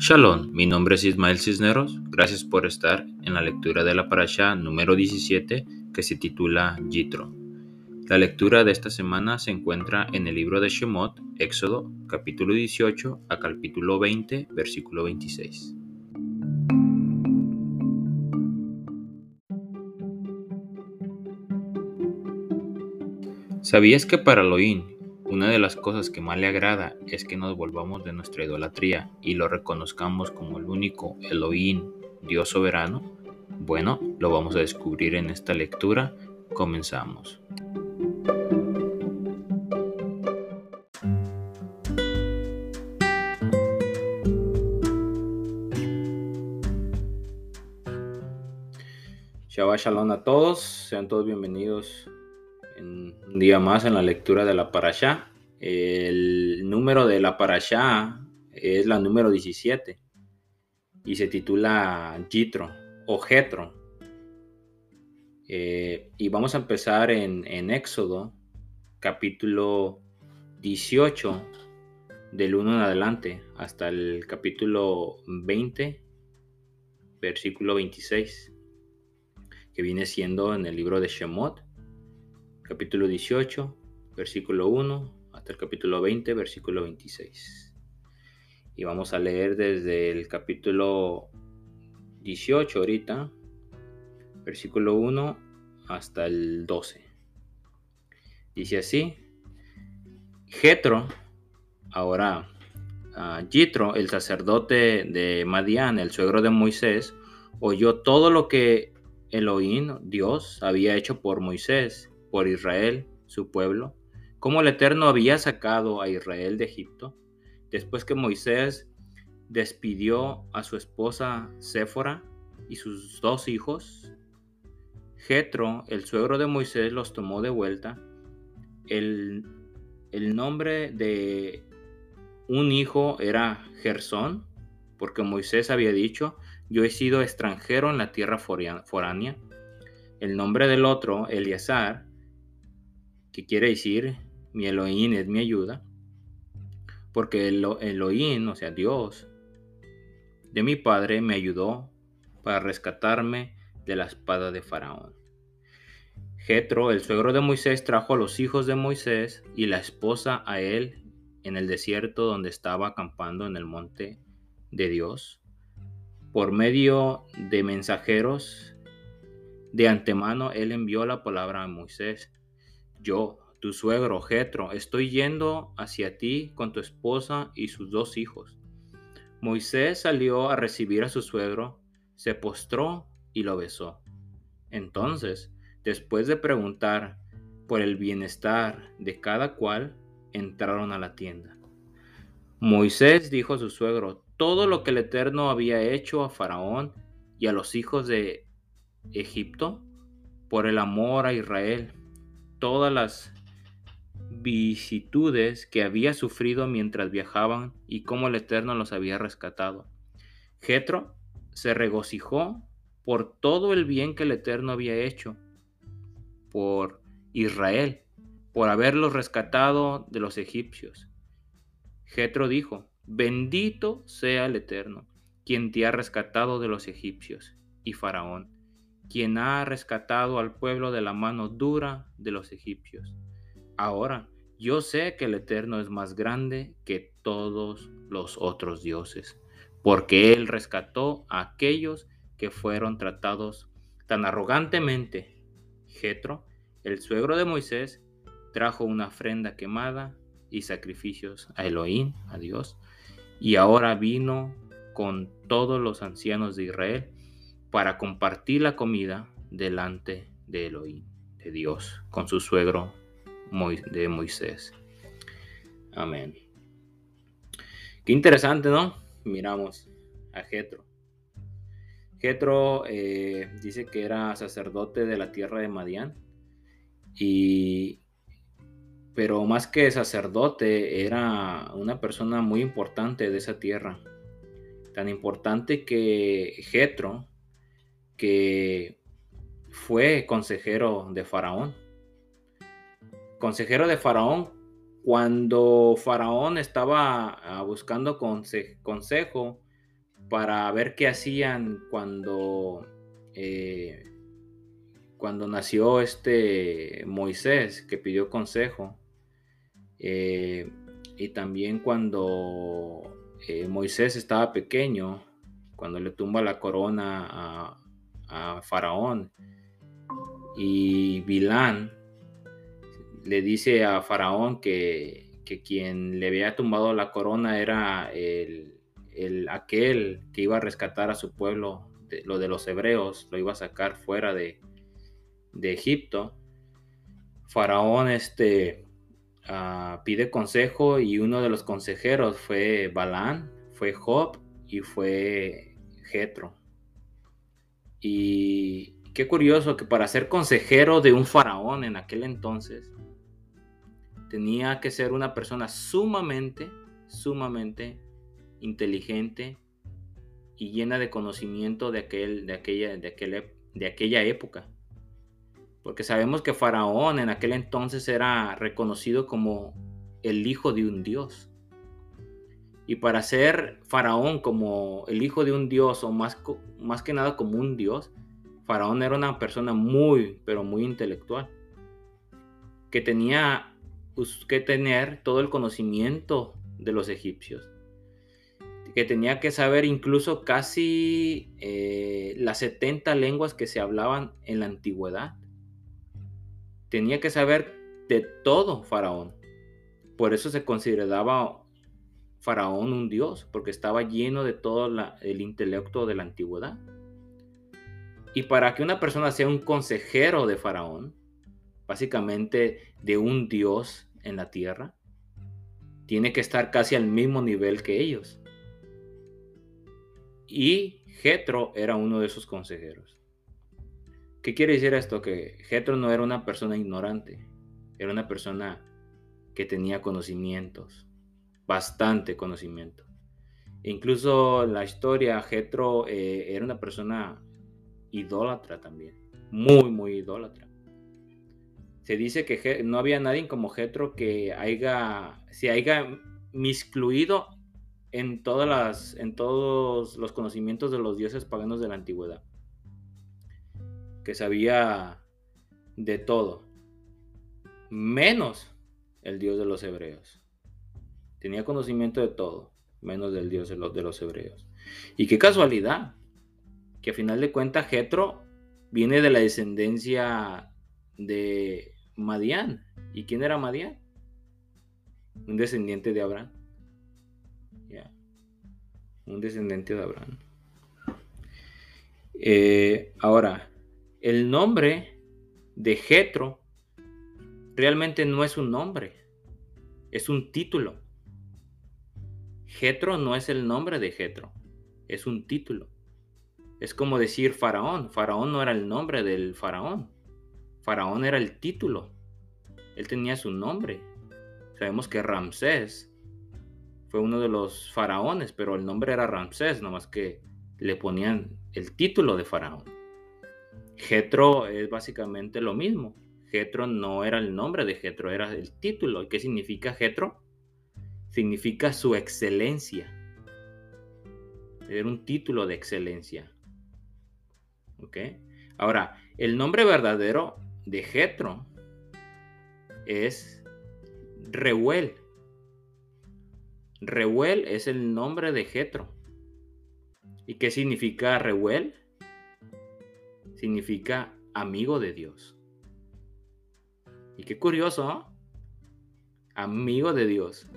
Shalom, mi nombre es Ismael Cisneros. Gracias por estar en la lectura de la parasha número 17 que se titula Yitro. La lectura de esta semana se encuentra en el libro de Shemot, Éxodo, capítulo 18 a capítulo 20, versículo 26. ¿Sabías que para Elohim una de las cosas que más le agrada es que nos volvamos de nuestra idolatría y lo reconozcamos como el único Elohim, Dios soberano? Bueno, lo vamos a descubrir en esta lectura. Comenzamos. Shabbat Shalom a todos, sean todos bienvenidos un día más en la lectura de la Parashá. El número de la Parashá es la número 17 y se titula Jitro o Jetro. Eh, y vamos a empezar en, en Éxodo, capítulo 18, del 1 en adelante, hasta el capítulo 20, versículo 26, que viene siendo en el libro de Shemot capítulo 18, versículo 1 hasta el capítulo 20, versículo 26. Y vamos a leer desde el capítulo 18 ahorita, versículo 1 hasta el 12. Dice así, Jetro, ahora Jitro, el sacerdote de Madián, el suegro de Moisés, oyó todo lo que Elohim, Dios, había hecho por Moisés por Israel, su pueblo, cómo el Eterno había sacado a Israel de Egipto, después que Moisés despidió a su esposa Séfora y sus dos hijos. Jetro, el suegro de Moisés, los tomó de vuelta. El, el nombre de un hijo era Gersón, porque Moisés había dicho, yo he sido extranjero en la tierra foránea. El nombre del otro, Eleazar, que quiere decir mi Elohim es mi ayuda, porque el Elohim, o sea, Dios de mi padre, me ayudó para rescatarme de la espada de Faraón. Jetro, el suegro de Moisés, trajo a los hijos de Moisés y la esposa a él en el desierto donde estaba acampando en el monte de Dios. Por medio de mensajeros, de antemano él envió la palabra a Moisés yo, tu suegro Jetro, estoy yendo hacia ti con tu esposa y sus dos hijos. Moisés salió a recibir a su suegro, se postró y lo besó. Entonces, después de preguntar por el bienestar de cada cual, entraron a la tienda. Moisés dijo a su suegro todo lo que el Eterno había hecho a Faraón y a los hijos de Egipto por el amor a Israel todas las vicitudes que había sufrido mientras viajaban y cómo el Eterno los había rescatado. Jetro se regocijó por todo el bien que el Eterno había hecho por Israel, por haberlos rescatado de los egipcios. Jetro dijo: Bendito sea el Eterno, quien te ha rescatado de los egipcios y Faraón quien ha rescatado al pueblo de la mano dura de los egipcios. Ahora, yo sé que el Eterno es más grande que todos los otros dioses, porque Él rescató a aquellos que fueron tratados tan arrogantemente. Jetro, el suegro de Moisés, trajo una ofrenda quemada y sacrificios a Elohim, a Dios, y ahora vino con todos los ancianos de Israel para compartir la comida delante de Elohim, de Dios, con su suegro de Moisés. Amén. Qué interesante, ¿no? Miramos a Jetro. Jetro eh, dice que era sacerdote de la tierra de Madián y pero más que sacerdote era una persona muy importante de esa tierra. Tan importante que Jetro que fue consejero de Faraón. Consejero de Faraón cuando Faraón estaba ah, buscando consejo para ver qué hacían cuando, eh, cuando nació este Moisés, que pidió consejo, eh, y también cuando eh, Moisés estaba pequeño, cuando le tumba la corona a, Faraón, y Bilán le dice a Faraón que, quien le había tumbado la corona era el, aquel que iba a rescatar a su pueblo, lo de los hebreos, lo iba a sacar fuera de, de Egipto. Faraón este, Ah, pide consejo y uno de los consejeros fue Balán, fue Job y fue Jetro. Y qué curioso que para ser consejero de un faraón en aquel entonces tenía que ser una persona sumamente, sumamente inteligente y llena de conocimiento de, aquel, de, aquella, de, aquel, de aquella época porque sabemos que Faraón en aquel entonces era reconocido como el hijo de un dios. Y para ser Faraón como el hijo de un dios, o más, más que nada como un dios, Faraón era una persona muy, pero muy intelectual, que tenía que tener todo el conocimiento de los egipcios, que tenía que saber incluso casi eh, las 70 lenguas que se hablaban en la antigüedad tenía que saber de todo Faraón. Por eso se consideraba Faraón un dios, porque estaba lleno de todo el intelecto de la antigüedad. Y para que una persona sea un consejero de Faraón, básicamente de un dios en la tierra, tiene que estar casi al mismo nivel que ellos. Y Jetro era uno de esos consejeros. ¿Qué quiere decir esto? Que Jetro no era una persona ignorante, era una persona que tenía conocimientos, bastante conocimiento. incluso la historia, Jetro eh, era una persona idólatra también, muy, muy idólatra. Se dice que no había nadie como Jetro que haya, se haya miscluido en, todas las, en todos los conocimientos de los dioses paganos de la antigüedad que sabía de todo, menos el Dios de los hebreos. Tenía conocimiento de todo, menos del Dios de los, de los hebreos. Y qué casualidad, que a final de cuentas Jetro viene de la descendencia de Madián. ¿Y quién era Madián? Un descendiente de Abraham. Un descendiente de Abraham. Eh, ahora, el nombre de Jetro realmente no es un nombre, es un título. Jetro no es el nombre de Jetro, es un título. Es como decir faraón. Faraón no era el nombre del faraón. Faraón era el título. Él tenía su nombre. Sabemos que Ramsés fue uno de los faraones, pero el nombre era Ramsés, nomás que le ponían el título de faraón. Getro es básicamente lo mismo. Getro no era el nombre de Getro, era el título. ¿Y qué significa Getro? Significa su excelencia. Era un título de excelencia. ¿Ok? Ahora, el nombre verdadero de Getro es Reuel. Reuel es el nombre de Getro. ¿Y qué significa Reuel? significa amigo de Dios. Y qué curioso, ¿no? Amigo de Dios.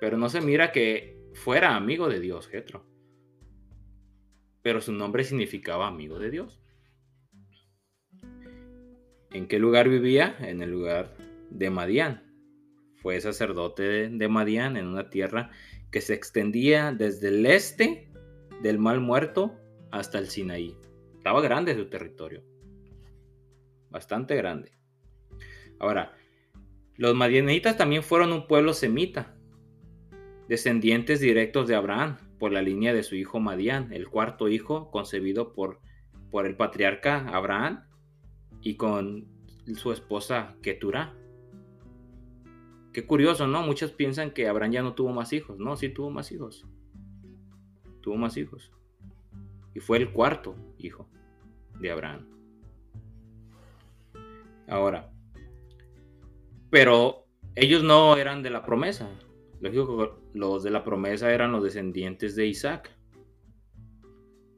Pero no se mira que fuera amigo de Dios, Jetro. Pero su nombre significaba amigo de Dios. ¿En qué lugar vivía? En el lugar de Madián. Fue sacerdote de Madián en una tierra que se extendía desde el este del Mal Muerto hasta el Sinaí. Estaba grande su territorio. Bastante grande. Ahora, los madianitas también fueron un pueblo semita, descendientes directos de Abraham por la línea de su hijo Madián, el cuarto hijo concebido por, por el patriarca Abraham y con su esposa Keturah. Qué curioso, ¿no? Muchos piensan que Abraham ya no tuvo más hijos. No, sí tuvo más hijos. Tuvo más hijos. Y fue el cuarto hijo de Abraham. Ahora, pero ellos no eran de la promesa. Los de la promesa eran los descendientes de Isaac.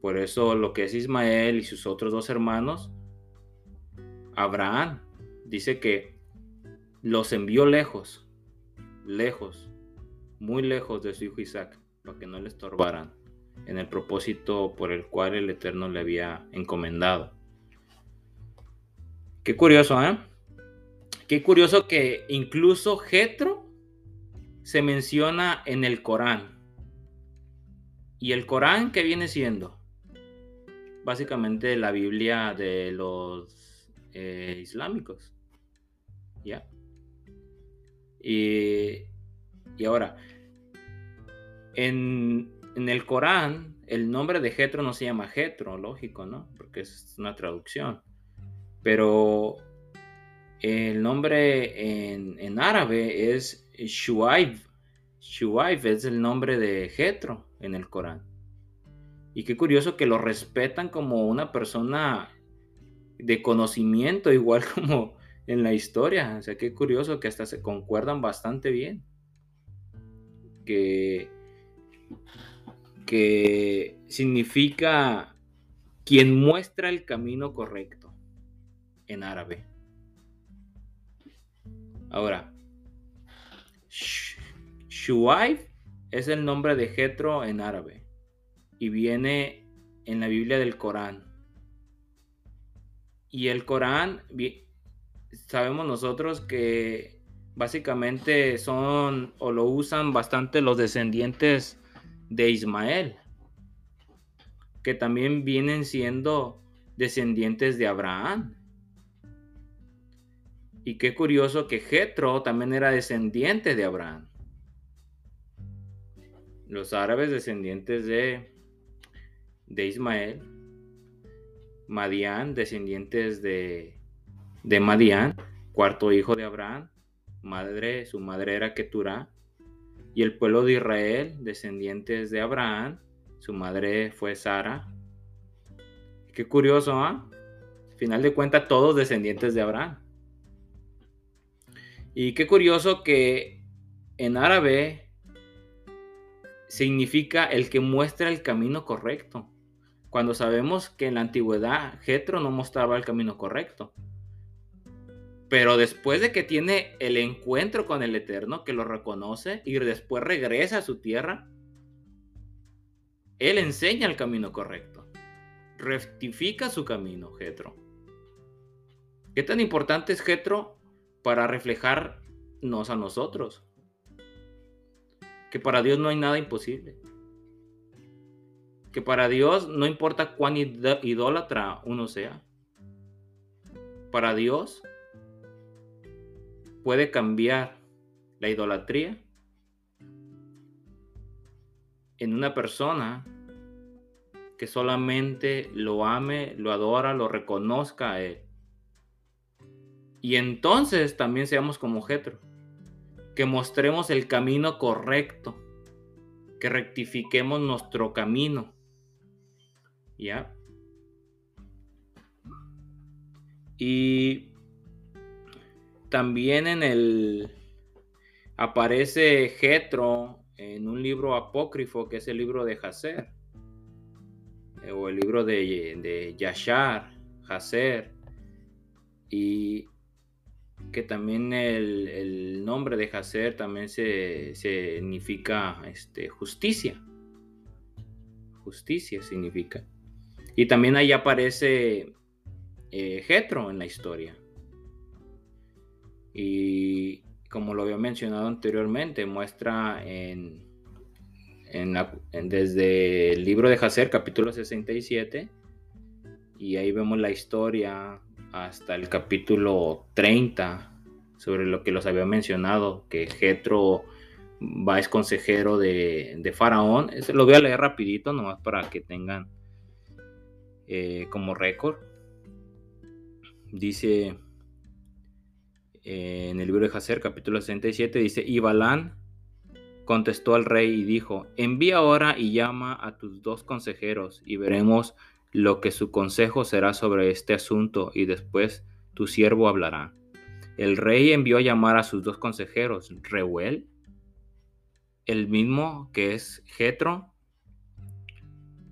Por eso lo que es Ismael y sus otros dos hermanos, Abraham dice que los envió lejos, lejos, muy lejos de su hijo Isaac, para que no le estorbaran en el propósito por el cual el Eterno le había encomendado. Qué curioso, ¿eh? Qué curioso que incluso Jetro se menciona en el Corán. ¿Y el Corán qué viene siendo? Básicamente la Biblia de los eh, islámicos. ¿Ya? Y, y ahora, en, en, el Corán, el nombre de Jetro no se llama Jetro, lógico, ¿no? Porque es una traducción. Pero el nombre en, árabe es Shuaib. Es el nombre de Jetro en el Corán. Y qué curioso que lo respetan como una persona de conocimiento, igual como en la historia. O sea, qué curioso que hasta se concuerdan bastante bien. Que, que significa quien muestra el camino correcto en árabe. Ahora, Shuaib es el nombre de Jetro en árabe y viene en la Biblia del Corán. Y el Corán, sabemos nosotros que básicamente son o lo usan bastante los descendientes de Ismael, que también vienen siendo descendientes de Abraham. Y qué curioso que Jetro también era descendiente de Abraham. Los árabes descendientes de, de Ismael. Madián, descendientes de, de Madián, cuarto hijo de Abraham. Madre, su madre era Keturah. Y el pueblo de Israel, descendientes de Abraham, su madre fue Sara. Qué curioso, ¿ah? Final de cuentas, todos descendientes de Abraham. Y qué curioso que en árabe significa el que muestra el camino correcto. Cuando sabemos que en la antigüedad Jetro no mostraba el camino correcto. Pero después de que tiene el encuentro con el Eterno, que lo reconoce y después regresa a su tierra, él enseña el camino correcto. Rectifica su camino, Jetro. ¿Qué tan importante es Jetro para reflejarnos a nosotros. Que para Dios no hay nada imposible. Que para Dios no importa cuán idólatra uno sea. Para Dios puede cambiar la idolatría en una persona que solamente lo ame, lo adora, lo reconozca a Él. Y entonces también seamos como Jetro, que mostremos el camino correcto, que rectifiquemos nuestro camino. ¿Ya? Y también en el aparece Jetro en un libro apócrifo que es el libro de Hazer eh, o el libro de, de Yashar, Hazer y que también el, nombre de Hacer también se, significa este, justicia. Justicia significa. Y también ahí aparece eh, Jetro en la historia. Y como lo había mencionado anteriormente, muestra en, desde el libro de Hacer, capítulo 67, y ahí vemos la historia hasta el capítulo 30, sobre lo que los había mencionado, que Jetro va es consejero de, Faraón. Ese lo voy a leer rapidito, nomás para que tengan eh, como récord. Dice, eh, en el libro de Hacer, capítulo 67, dice, y Balán contestó al rey y dijo, envía ahora y llama a tus dos consejeros y veremos lo que su consejo será sobre este asunto y después tu siervo hablará. El rey envió a llamar a sus dos consejeros, Reuel, el mismo que es Jetro,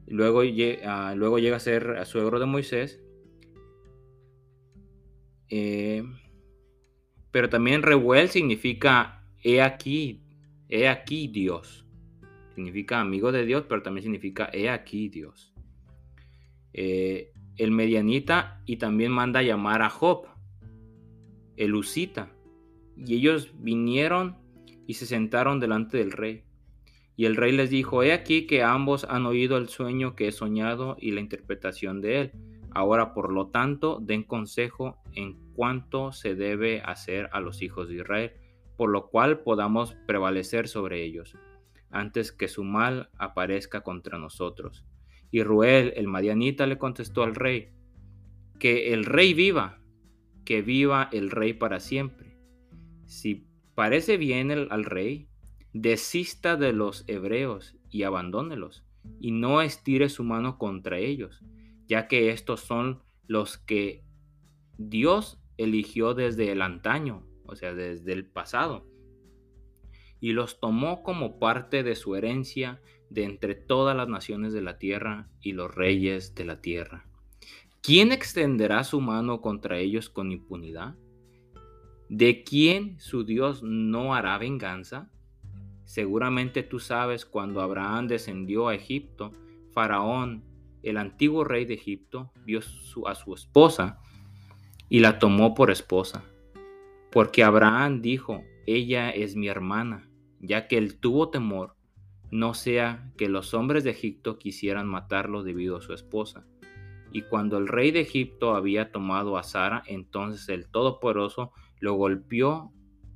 luego, uh, luego llega a ser suegro de Moisés, eh, pero también Reuel significa he aquí, he aquí Dios. Significa amigo de Dios, pero también significa he aquí Dios. Eh, el medianita y también manda llamar a Job, el usita. Y ellos vinieron y se sentaron delante del rey. Y el rey les dijo, he aquí que ambos han oído el sueño que he soñado y la interpretación de él. Ahora, por lo tanto, den consejo en cuanto se debe hacer a los hijos de Israel, por lo cual podamos prevalecer sobre ellos, antes que su mal aparezca contra nosotros. Y Ruel, el madianita, le contestó al rey, que el rey viva, que viva el rey para siempre. Si parece bien al rey, desista de los hebreos y abandónelos, y no estire su mano contra ellos, ya que estos son los que Dios eligió desde el antaño, o sea, desde el pasado, y los tomó como parte de su herencia de entre todas las naciones de la tierra y los reyes de la tierra. ¿Quién extenderá su mano contra ellos con impunidad? ¿De quién su Dios no hará venganza? Seguramente tú sabes cuando Abraham descendió a Egipto, Faraón, el antiguo rey de Egipto, vio a su esposa y la tomó por esposa, porque Abraham dijo, ella es mi hermana, ya que él tuvo temor, no sea que los hombres de Egipto quisieran matarlo debido a su esposa. Y cuando el rey de Egipto había tomado a Sara, entonces el Todopoderoso lo golpeó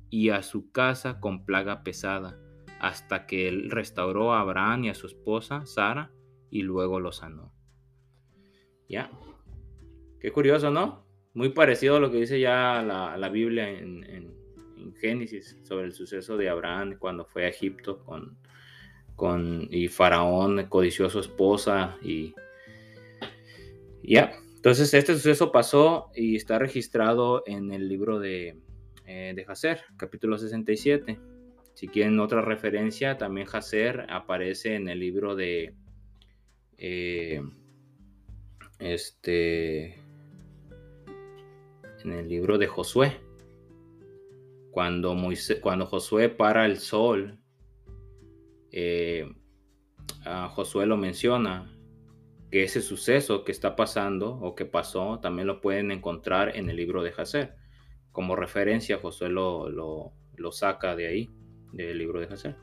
y a su casa con plaga pesada hasta que él restauró a Abraham y a su esposa Sara y luego lo sanó. Ya. Qué curioso, ¿no? Muy parecido a lo que dice ya la, Biblia en, Génesis sobre el suceso de Abraham cuando fue a Egipto con, con y Faraón codició a su esposa y ya. Entonces este suceso pasó y está registrado en el libro de, eh, de Hacer, capítulo 67. Si quieren otra referencia, también Hacer aparece en el libro de eh, este en el libro de Josué. Cuando, cuando Josué para el sol, eh, Josué lo menciona, que ese suceso que está pasando o que pasó también lo pueden encontrar en el libro de Hacer. Como referencia, Josué lo, lo saca de ahí del libro de Hacer.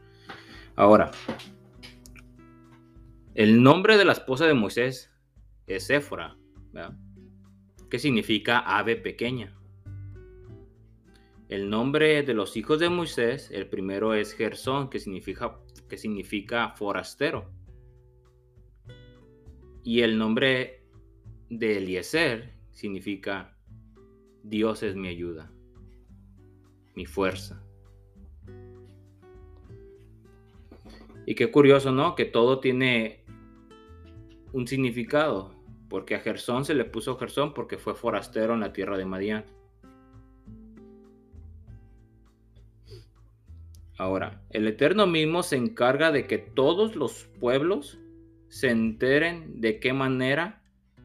Ahora, el nombre de la esposa de Moisés es Éfora, que significa ave pequeña. El nombre de los hijos de Moisés, el primero es Gersón, que significa, que significa forastero. Y el nombre de Eliezer significa Dios es mi ayuda, mi fuerza. Y qué curioso, ¿no? Que todo tiene un significado. Porque a Gersón se le puso Gersón porque fue forastero en la tierra de Madián. Ahora, el Eterno mismo se encarga de que todos los pueblos se enteren de qué manera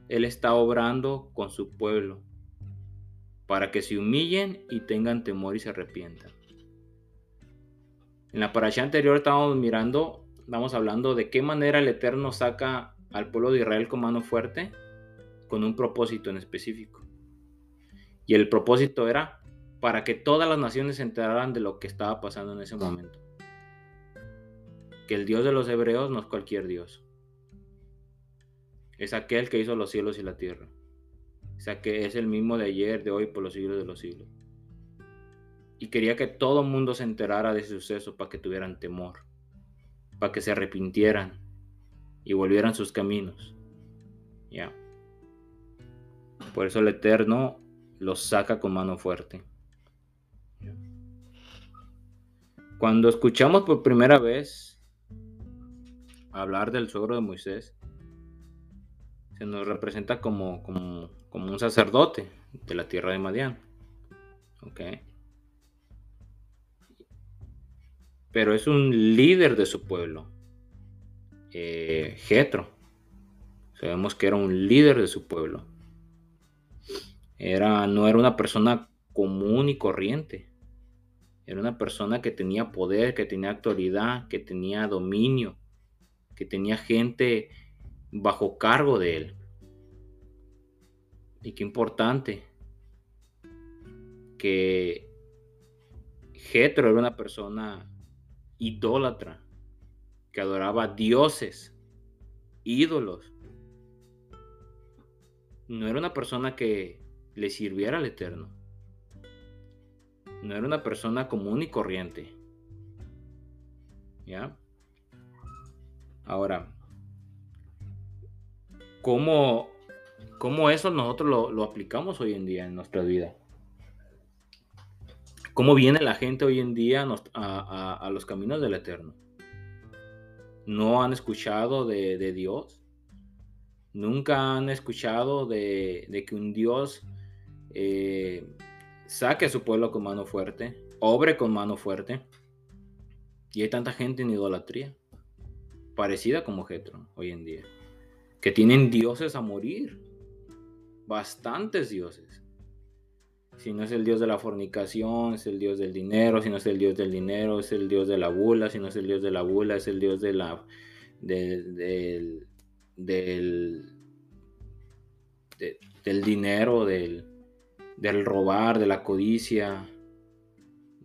Él está obrando con su pueblo, para que se humillen y tengan temor y se arrepientan. En la parasha anterior estábamos mirando, vamos hablando de qué manera el Eterno saca al pueblo de Israel con mano fuerte, con un propósito en específico. Y el propósito era para que todas las naciones se enteraran de lo que estaba pasando en ese momento. Que el Dios de los hebreos no es cualquier Dios. Es aquel que hizo los cielos y la tierra. O sea que es el mismo de ayer, de hoy, por los siglos de los siglos y quería que todo el mundo se enterara de ese suceso para que tuvieran temor, para que se arrepintieran y volvieran sus caminos. Ya. Por eso el Eterno los saca con mano fuerte. Cuando escuchamos por primera vez hablar del suegro de Moisés, se nos representa como, un sacerdote de la tierra de Madián. Pero es un líder de su pueblo. Eh, Jetro. Sabemos que era un líder de su pueblo. Era, no era una persona común y corriente. Era una persona que tenía poder, que tenía autoridad, que tenía dominio, que tenía gente bajo cargo de él. Y qué importante que Jetro era una persona idólatra, que adoraba dioses, ídolos. No era una persona que le sirviera al Eterno. No era una persona común y corriente. ¿Ya? Ahora, ¿cómo, cómo eso nosotros lo, aplicamos hoy en día en nuestra vida? ¿Cómo viene la gente hoy en día a, los caminos del Eterno? ¿No han escuchado de, Dios? ¿Nunca han escuchado de, que un Dios eh, saque a su pueblo con mano fuerte, obre con mano fuerte? Y hay tanta gente en idolatría, parecida como Jetro hoy en día, que tienen dioses a morir, bastantes dioses si no es el Dios de la fornicación, es el Dios del dinero. Si no es el Dios del dinero, es el Dios de la bula. Si no es el Dios de la bula, es el Dios de la, del, del, del dinero, del, del robar, de la codicia,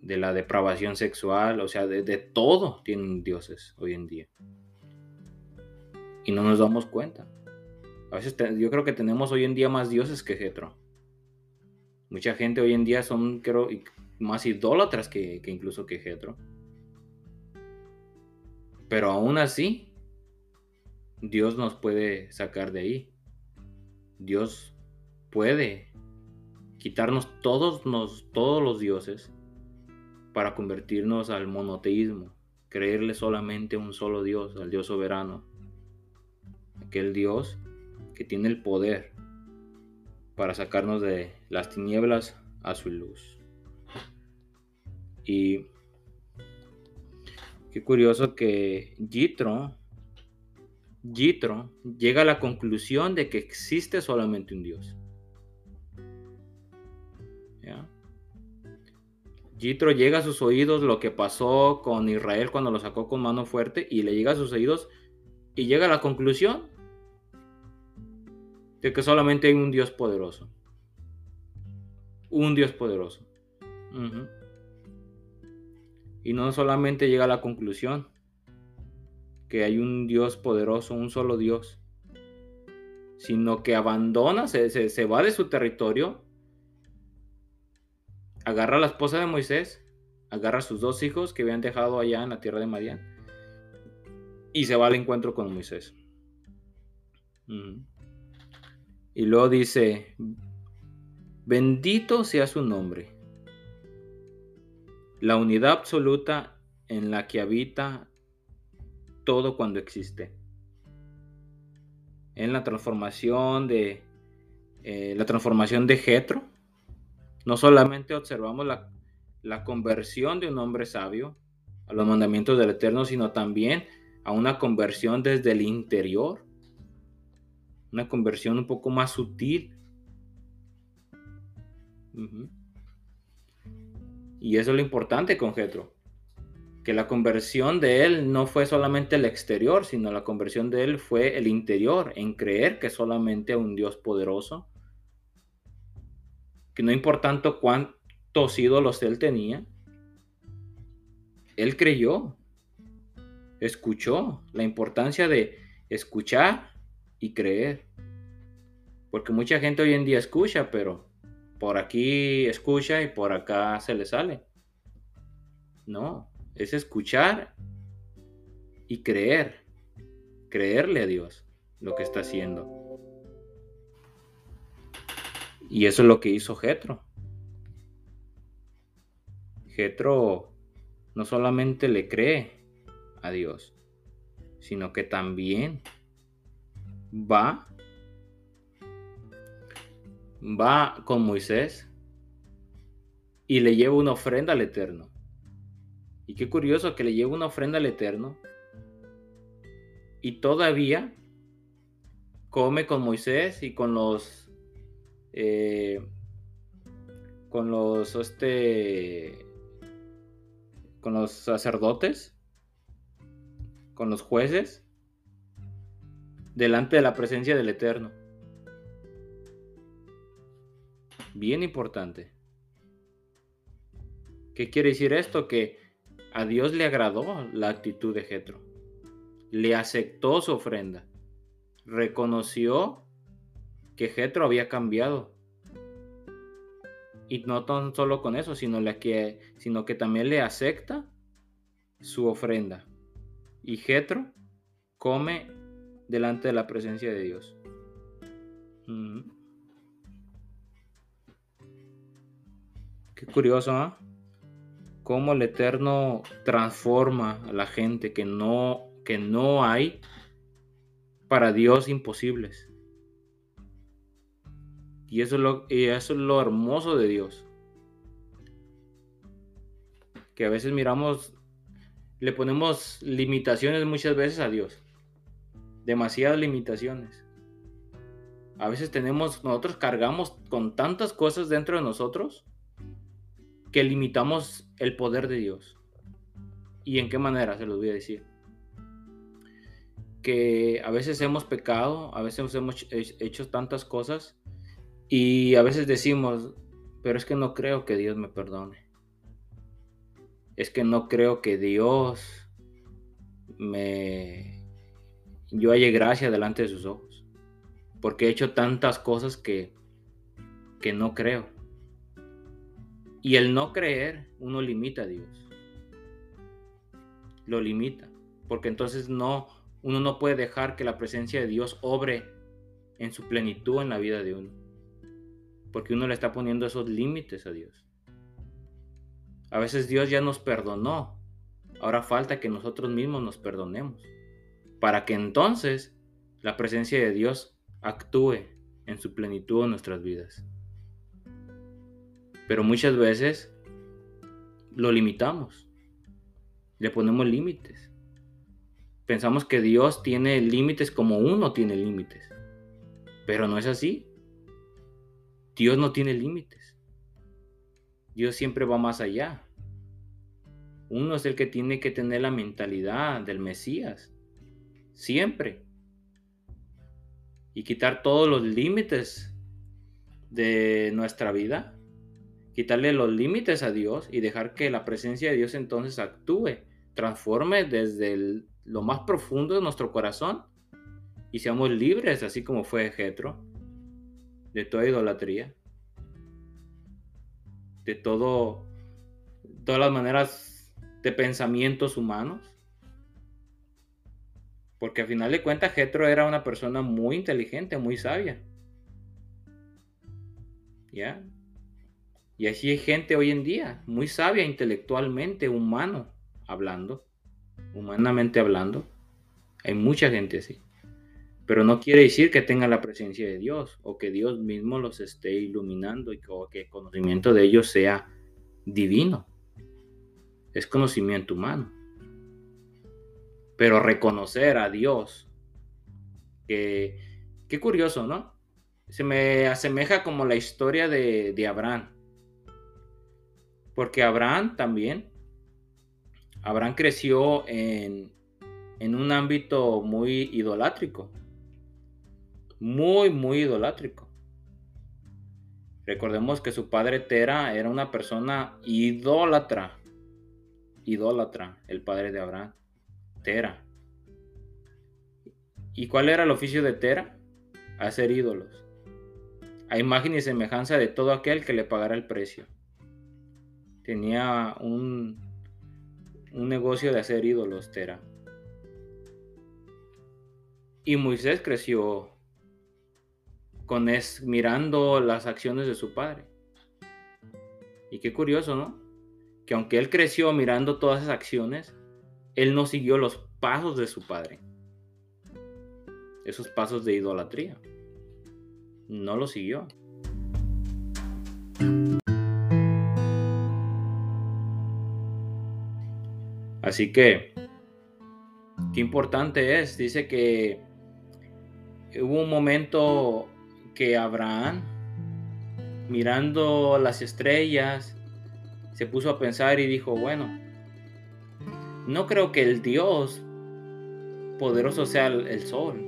de la depravación sexual. O sea, de, todo tienen dioses hoy en día. Y no nos damos cuenta. A veces yo creo que tenemos hoy en día más dioses que Jetro. Mucha gente hoy en día son, creo, más idólatras que, incluso que Jetro. Pero aún así, Dios nos puede sacar de ahí. Dios puede quitarnos todos, todos los dioses para convertirnos al monoteísmo, creerle solamente un solo Dios, al Dios soberano. Aquel Dios que tiene el poder para sacarnos de las tinieblas a su luz. Y qué curioso que Jitro, Jitro llega a la conclusión de que existe solamente un Dios. Jitro llega a sus oídos lo que pasó con Israel cuando lo sacó con mano fuerte y le llega a sus oídos y llega a la conclusión de que solamente hay un Dios poderoso. Un Dios poderoso. Y no solamente llega a la conclusión que hay un Dios poderoso, un solo Dios, sino que abandona, se, se, va de su territorio, agarra a la esposa de Moisés, agarra a sus dos hijos que habían dejado allá en la tierra de Madián y se va al encuentro con Moisés. Y luego dice, bendito sea su nombre, la unidad absoluta en la que habita todo cuando existe. En la transformación de eh, la transformación de Jetro, no solamente observamos la, la conversión de un hombre sabio a los mandamientos del Eterno, sino también a una conversión desde el interior una conversión un poco más sutil. Y eso es lo importante con Jetro. Que la conversión de él no fue solamente el exterior, sino la conversión de él fue el interior, en creer que solamente un Dios poderoso, que no importando cuántos ídolos él tenía, él creyó, escuchó la importancia de escuchar y creer. Porque mucha gente hoy en día escucha, pero por aquí escucha y por acá se le sale. No, es escuchar y creer. Creerle a Dios lo que está haciendo. Y eso es lo que hizo Jetro. Jetro no solamente le cree a Dios, sino que también va va con Moisés y le lleva una ofrenda al Eterno. Y qué curioso que le lleva una ofrenda al Eterno y todavía come con Moisés y con los eh, con los este con los sacerdotes con los jueces delante de la presencia del Eterno. Bien importante. ¿Qué quiere decir esto? Que a Dios le agradó la actitud de Jetro. Le aceptó su ofrenda. Reconoció que Jetro había cambiado. Y no tan solo con eso, sino, que, sino que también le acepta su ofrenda. Y Jetro come delante de la presencia de Dios. Qué curioso, ¿ah? Cómo el Eterno transforma a la gente que no, que no hay para Dios imposibles. Y eso, es lo, eso es lo hermoso de Dios. Que a veces miramos, le ponemos limitaciones muchas veces a Dios. Demasiadas limitaciones. A veces tenemos, nosotros cargamos con tantas cosas dentro de nosotros que limitamos el poder de Dios. ¿Y en qué manera? Se los voy a decir. Que a veces hemos pecado, a veces hemos hecho tantas cosas y a veces decimos, pero es que no creo que Dios me perdone. Es que no creo que Dios me... Yo halle gracia delante de sus ojos. Porque he hecho tantas cosas que, que no creo. Y el no creer, uno limita a Dios. Lo limita. Porque entonces no, uno no puede dejar que la presencia de Dios obre en su plenitud en la vida de uno. Porque uno le está poniendo esos límites a Dios. A veces Dios ya nos perdonó. Ahora falta que nosotros mismos nos perdonemos. Para que entonces la presencia de Dios actúe en su plenitud en nuestras vidas. Pero muchas veces lo limitamos. Le ponemos límites. Pensamos que Dios tiene límites como uno tiene límites. Pero no es así. Dios no tiene límites. Dios siempre va más allá. Uno es el que tiene que tener la mentalidad del Mesías. Siempre. Y quitar todos los límites de nuestra vida quitarle los límites a Dios y dejar que la presencia de Dios entonces actúe, transforme desde lo más profundo de nuestro corazón y seamos libres, así como fue Jetro, de toda idolatría, de todo, todas las maneras de pensamientos humanos. Porque al final de cuentas Jetro era una persona muy inteligente, muy sabia. ¿Ya? Y así hay gente hoy en día, muy sabia intelectualmente, humano, hablando, humanamente hablando. Hay mucha gente así. Pero no quiere decir que tenga la presencia de Dios o que Dios mismo los esté iluminando y que, el conocimiento de ellos sea divino. Es conocimiento humano. Pero reconocer a Dios, que, qué curioso, ¿no? Se me asemeja como la historia de, de Abraham. Porque Abraham también, Abraham creció en, en un ámbito muy idolátrico. Muy, muy idolátrico. Recordemos que su padre Tera era una persona idólatra. Idólatra, el padre de Abraham. Tera. ¿Y cuál era el oficio de Tera? Hacer ídolos. A imagen y semejanza de todo aquel que le pagara el precio tenía un, un negocio de hacer ídolos, Tera. Y Moisés creció con es, mirando las acciones de su padre. Y qué curioso, ¿no? que aunque él creció mirando todas esas acciones, él no siguió los pasos de su padre. Esos pasos de idolatría. No lo siguió. Así que, qué importante es. Dice que hubo un momento que Abraham, mirando las estrellas, se puso a pensar y dijo, bueno, no creo que el Dios poderoso sea el, sol.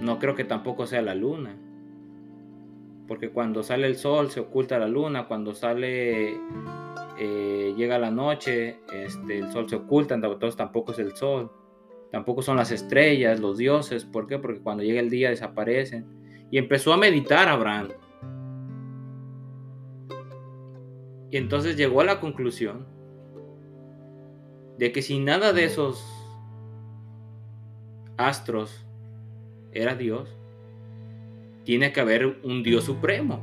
No creo que tampoco sea la luna. Porque cuando sale el sol se oculta la luna, cuando sale, eh, llega la noche, este, el sol se oculta, entonces tampoco es el sol. Tampoco son las estrellas, los dioses. ¿Por qué? Porque cuando llega el día desaparecen. Y empezó a meditar Abraham. Y entonces llegó a la conclusión de que si nada de esos astros era Dios, tiene que haber un Dios supremo.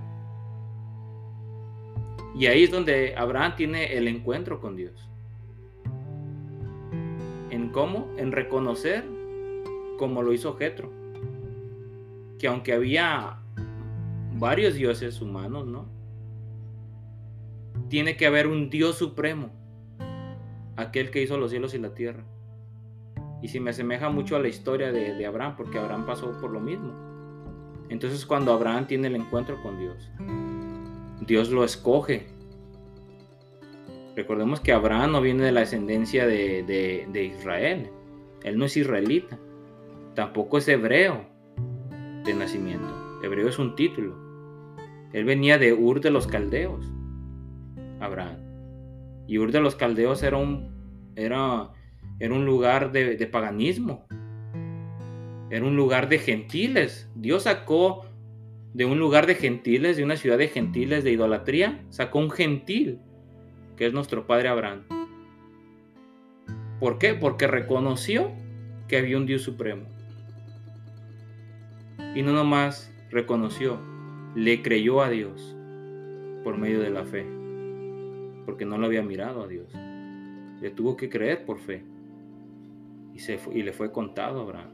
Y ahí es donde Abraham tiene el encuentro con Dios. ¿En cómo? En reconocer como lo hizo Jetro. Que aunque había varios dioses humanos, ¿no? tiene que haber un Dios supremo, aquel que hizo los cielos y la tierra. Y si me asemeja mucho a la historia de, Abraham, porque Abraham pasó por lo mismo. Entonces cuando Abraham tiene el encuentro con Dios, Dios lo escoge. Recordemos que Abraham no viene de la descendencia de, de Israel. Él no es israelita. Tampoco es hebreo de nacimiento. Hebreo es un título. Él venía de Ur de los Caldeos. Abraham. Y Ur de los Caldeos era un, era, era un lugar de, de paganismo. Era un lugar de gentiles. Dios sacó de un lugar de gentiles, de una ciudad de gentiles, de idolatría, sacó un gentil, que es nuestro padre Abraham. ¿Por qué? Porque reconoció que había un Dios supremo. Y no nomás reconoció, le creyó a Dios por medio de la fe porque no lo había mirado a Dios. Le tuvo que creer por fe. Y, se y le fue contado a Abraham.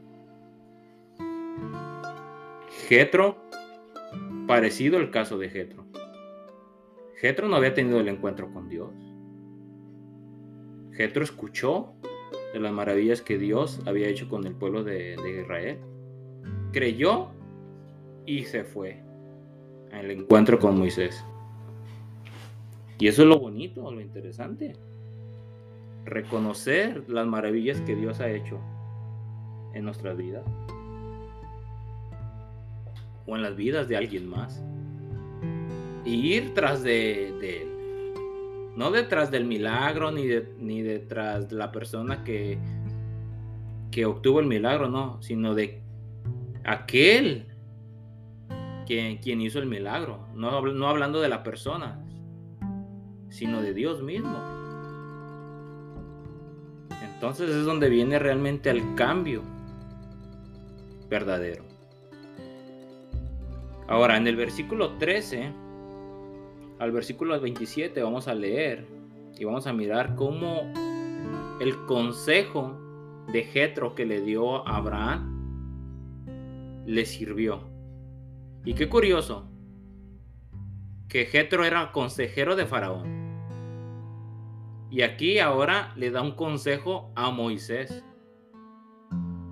Jetro, parecido al caso de Jetro. Jetro no había tenido el encuentro con Dios. Jetro escuchó de las maravillas que Dios había hecho con el pueblo de, Israel. Creyó y se fue al encuentro con Moisés. Y eso es lo bonito, lo interesante. Reconocer las maravillas que Dios ha hecho en nuestra vida. O en las vidas de alguien más. Y ir tras de, él. No detrás del milagro, ni, ni detrás de la persona que, que obtuvo el milagro, no, sino de aquel quien, quien hizo el milagro. No, no hablando de la persona, sino de Dios mismo. Entonces es donde viene realmente el cambio verdadero. Ahora, en el versículo 13 al versículo 27 vamos a leer y vamos a mirar cómo el consejo de Jetro que le dio a Abraham le sirvió. Y qué curioso que Jetro era consejero de Faraón. Y aquí ahora le da un consejo a Moisés.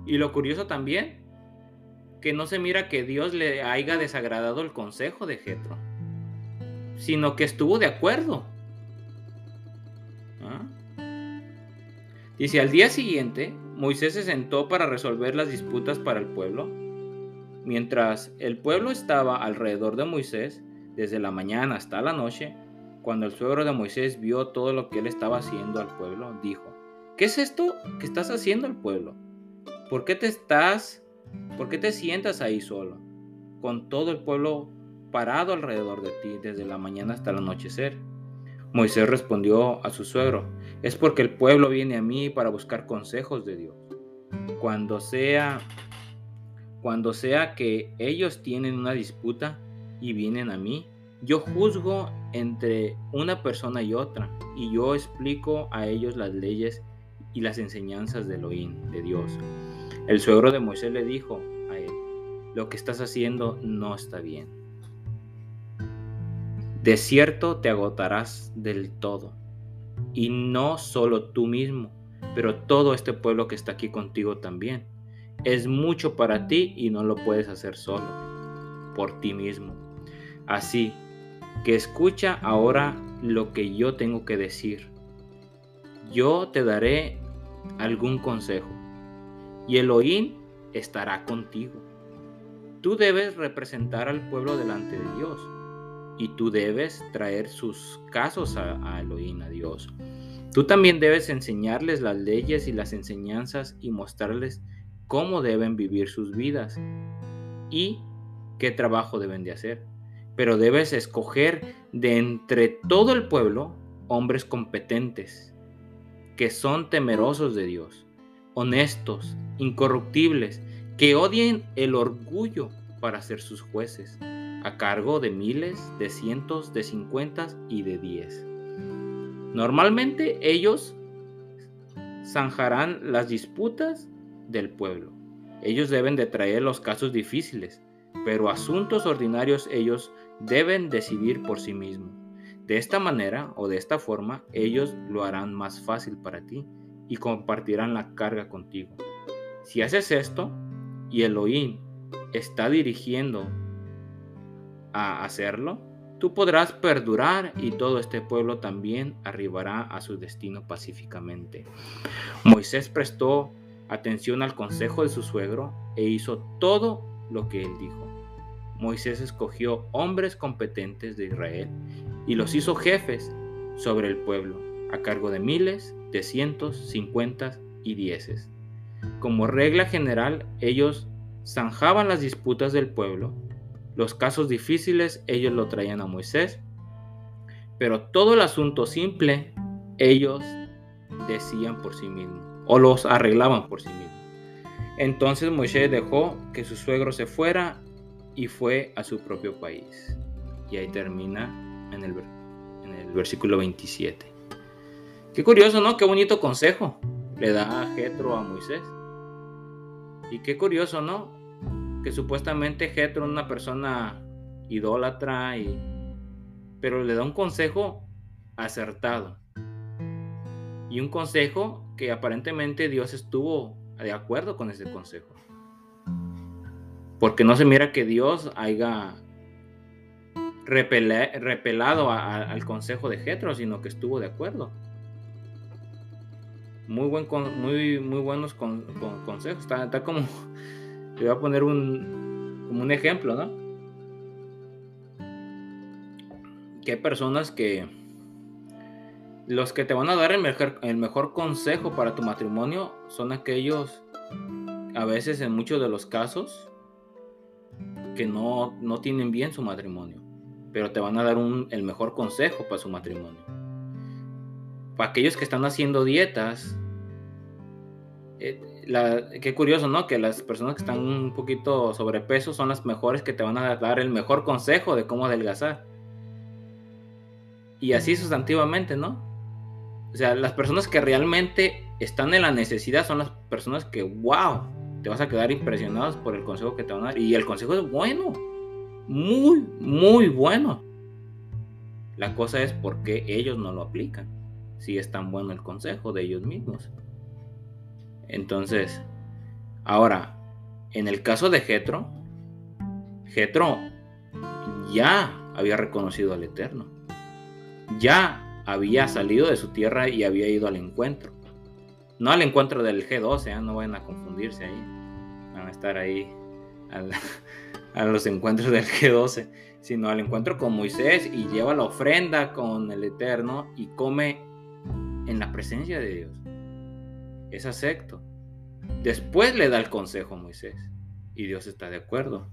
Y lo curioso también, que no se mira que Dios le haya desagradado el consejo de Jetro, sino que estuvo de acuerdo. ¿Ah? Dice, al día siguiente, Moisés se sentó para resolver las disputas para el pueblo. Mientras el pueblo estaba alrededor de Moisés, desde la mañana hasta la noche, cuando el suegro de Moisés vio todo lo que él estaba haciendo al pueblo, dijo, ¿qué es esto que estás haciendo al pueblo? ¿Por qué te estás, por qué te sientas ahí solo, con todo el pueblo parado alrededor de ti desde la mañana hasta el anochecer? Moisés respondió a su suegro, es porque el pueblo viene a mí para buscar consejos de Dios. Cuando sea, cuando sea que ellos tienen una disputa y vienen a mí, yo juzgo entre una persona y otra, y yo explico a ellos las leyes y las enseñanzas de Elohim, de Dios. El suegro de Moisés le dijo a él, lo que estás haciendo no está bien. De cierto te agotarás del todo, y no solo tú mismo, pero todo este pueblo que está aquí contigo también. Es mucho para ti y no lo puedes hacer solo, por ti mismo. Así que escucha ahora lo que yo tengo que decir. Yo te daré algún consejo y Elohim estará contigo. Tú debes representar al pueblo delante de Dios y tú debes traer sus casos a, Elohim, a Dios. Tú también debes enseñarles las leyes y las enseñanzas y mostrarles cómo deben vivir sus vidas y qué trabajo deben de hacer. Pero debes escoger de entre todo el pueblo hombres competentes, que son temerosos de Dios, honestos, incorruptibles, que odien el orgullo para ser sus jueces, a cargo de miles, de cientos, de cincuentas y de diez. Normalmente ellos zanjarán las disputas del pueblo. Ellos deben de traer los casos difíciles, pero asuntos ordinarios ellos deben decidir por sí mismos. De esta manera o de esta forma ellos lo harán más fácil para ti y compartirán la carga contigo. Si haces esto y Elohim está dirigiendo a hacerlo, tú podrás perdurar y todo este pueblo también arribará a su destino pacíficamente. Moisés prestó atención al consejo de su suegro e hizo todo lo que él dijo. Moisés escogió hombres competentes de Israel y los hizo jefes sobre el pueblo, a cargo de miles, de cientos, cincuentas y dieces. Como regla general, ellos zanjaban las disputas del pueblo, los casos difíciles ellos lo traían a Moisés, pero todo el asunto simple ellos decían por sí mismos o los arreglaban por sí mismos. Entonces Moisés dejó que su suegro se fuera y fue a su propio país. Y ahí termina en el, versículo 27. Qué curioso, ¿no? Qué bonito consejo le da Jetro a Moisés. Y qué curioso, ¿no? Que supuestamente Jetro es una persona idólatra y pero le da un consejo acertado. Y un consejo que aparentemente Dios estuvo de acuerdo con ese consejo. Porque no se mira que Dios haya repelado al consejo de Jetro, sino que estuvo de acuerdo. Muy, buen, muy, muy buenos consejos. Está, como, te voy a poner un, como un ejemplo, ¿no? Que hay personas que los que te van a dar el mejor, el mejor consejo para tu matrimonio son aquellos, a veces en muchos de los casos, que no, no tienen bien su matrimonio, pero te van a dar un, el mejor consejo para su matrimonio. Para aquellos que están haciendo dietas, eh, qué curioso, ¿no? Que las personas que están un poquito sobrepeso son las mejores que te van a dar el mejor consejo de cómo adelgazar. Y así sustantivamente, ¿no? O sea, las personas que realmente están en la necesidad son las personas que, wow, te vas a quedar impresionados por el consejo que te van a dar. Y el consejo es bueno, muy, muy bueno. La cosa es por qué ellos no lo aplican, si es tan bueno el consejo de ellos mismos. Entonces, ahora, en el caso de Jetro, Jetro ya había reconocido al Eterno. Ya había salido de su tierra y había ido al encuentro. No al encuentro del G12, ¿eh? no vayan a confundirse ahí. Van a estar ahí a los encuentros del G12, sino al encuentro con Moisés y lleva la ofrenda con el Eterno y come en la presencia de Dios. Es acepto. Después le da el consejo a Moisés y Dios está de acuerdo.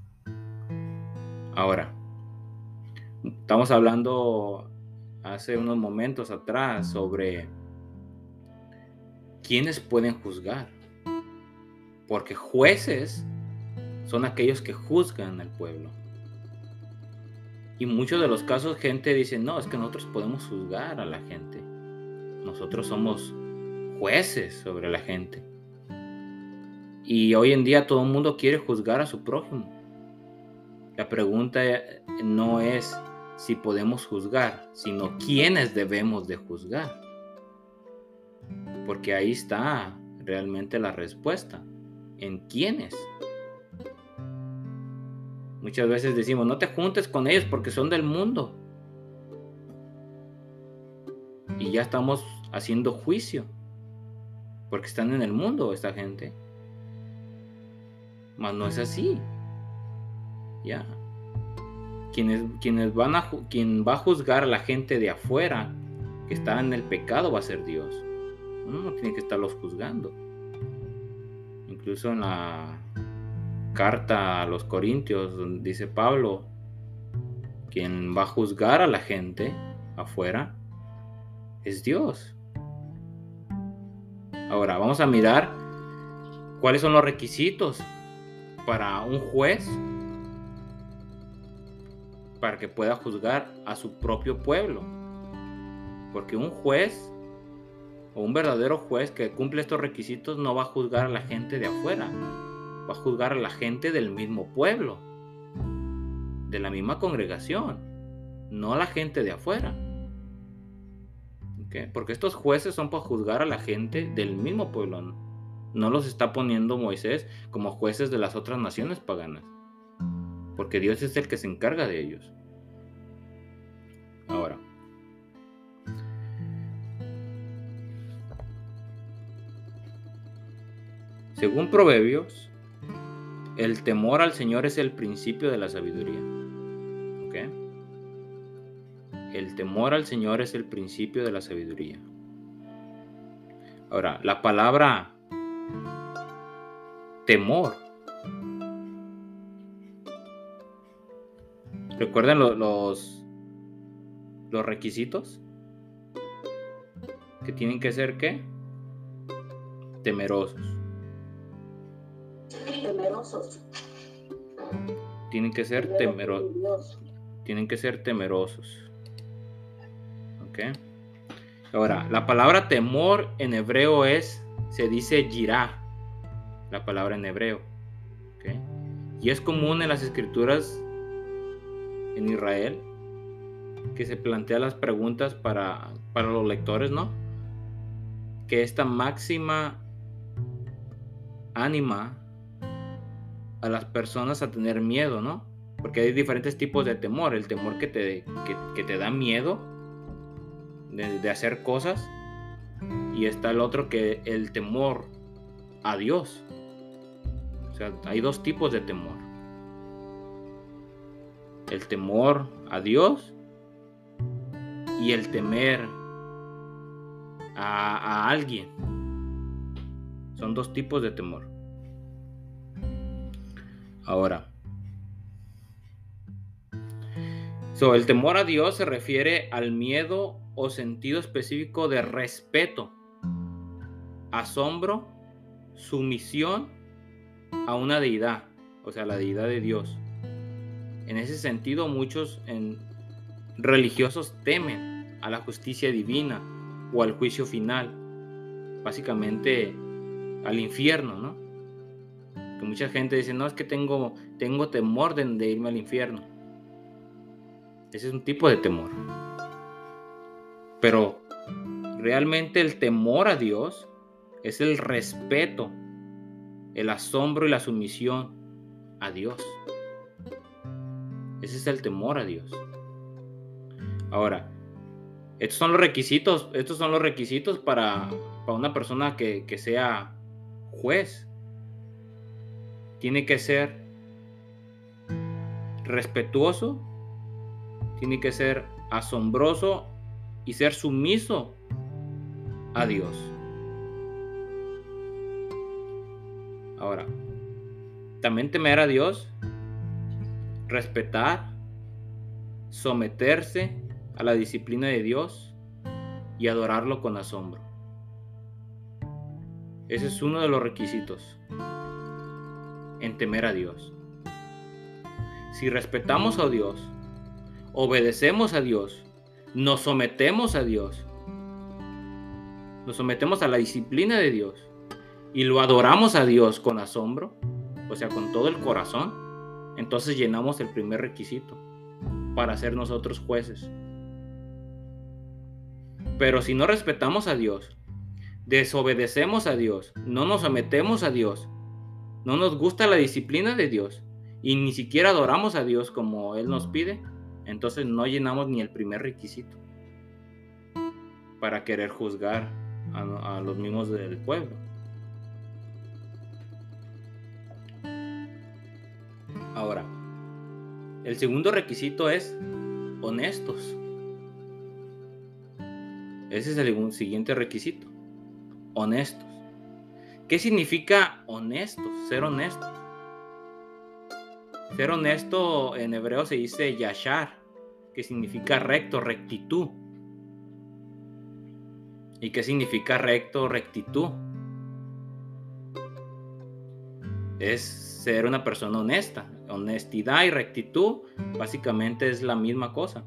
Ahora, estamos hablando hace unos momentos atrás sobre quiénes pueden juzgar. Porque jueces son aquellos que juzgan al pueblo. Y muchos de los casos gente dice, no, es que nosotros podemos juzgar a la gente. Nosotros somos jueces sobre la gente. Y hoy en día todo el mundo quiere juzgar a su prójimo. La pregunta no es si podemos juzgar, sino quiénes debemos de juzgar. Porque ahí está realmente la respuesta. ¿En quiénes? Muchas veces decimos, no te juntes con ellos porque son del mundo. Y ya estamos haciendo juicio. Porque están en el mundo esta gente. Mas no es así. Ya. Quienes, quienes van a, quien va a juzgar a la gente de afuera que está en el pecado va a ser Dios. Uno no tiene que estarlos juzgando. Incluso en la carta a los Corintios dice Pablo, quien va a juzgar a la gente afuera es Dios. Ahora vamos a mirar cuáles son los requisitos para un juez para que pueda juzgar a su propio pueblo. Porque un juez o un verdadero juez que cumple estos requisitos no va a juzgar a la gente de afuera, va a juzgar a la gente del mismo pueblo, de la misma congregación, no a la gente de afuera. Porque estos jueces son para juzgar a la gente del mismo pueblo. No los está poniendo Moisés como jueces de las otras naciones paganas. Porque Dios es el que se encarga de ellos. Ahora. Según Proverbios, el temor al Señor es el principio de la sabiduría. El temor al Señor es el principio de la sabiduría. Ahora, la palabra temor. ¿Recuerdan los, los requisitos? Que tienen que ser qué? Temerosos. Temerosos. Tienen que ser temerosos. Tienen que ser temerosos. Ahora, la palabra temor en hebreo es, se dice yirá, la palabra en hebreo. Y es común en las escrituras en Israel que se plantea las preguntas para, para los lectores, ¿no? Que esta máxima anima a las personas a tener miedo, ¿no? Porque hay diferentes tipos de temor. El temor que te, que te da miedo de, hacer cosas y está el otro que el temor a Dios. O sea, hay dos tipos de temor. El temor a Dios y el temer a, a alguien. Son dos tipos de temor. Ahora, so, el temor a Dios se refiere al miedo o sentido específico de respeto, asombro, sumisión a una deidad, o sea, la deidad de Dios. En ese sentido, muchos religiosos temen a la justicia divina o al juicio final, básicamente al infierno, ¿no? Que mucha gente dice, no, es que tengo temor de irme al infierno. Ese es un tipo de temor. Pero realmente el temor a Dios es el respeto, el asombro y la sumisión a Dios. Ese es el temor a Dios. Ahora, estos son los requisitos, estos son los requisitos para, una persona que, que sea juez. Tiene que ser respetuoso, tiene que ser asombroso y ser sumiso a Dios. Ahora, también temer a Dios, respetar, someterse a la disciplina de Dios y adorarlo con asombro. Ese es uno de los requisitos en temer a Dios. Si respetamos a Dios, obedecemos a Dios, nos sometemos a Dios, nos sometemos a la disciplina de Dios. Y lo adoramos a Dios con asombro, o sea, con todo el corazón, entonces llenamos el primer requisito para ser nosotros jueces. Pero si no respetamos a Dios, desobedecemos a Dios, no nos sometemos a Dios, no nos gusta la disciplina de Dios y ni siquiera adoramos a Dios como Él nos pide, entonces no llenamos ni el primer requisito para querer juzgar a, los mismos del pueblo. Ahora, el segundo requisito es honestos. Ese es el siguiente requisito. Honestos. ¿Qué significa honestos? Ser honesto. Ser honesto en hebreo se dice yashar, que significa recto, rectitud. ¿Y qué significa recto, rectitud? Es ser una persona honesta. Honestidad y rectitud básicamente es la misma cosa.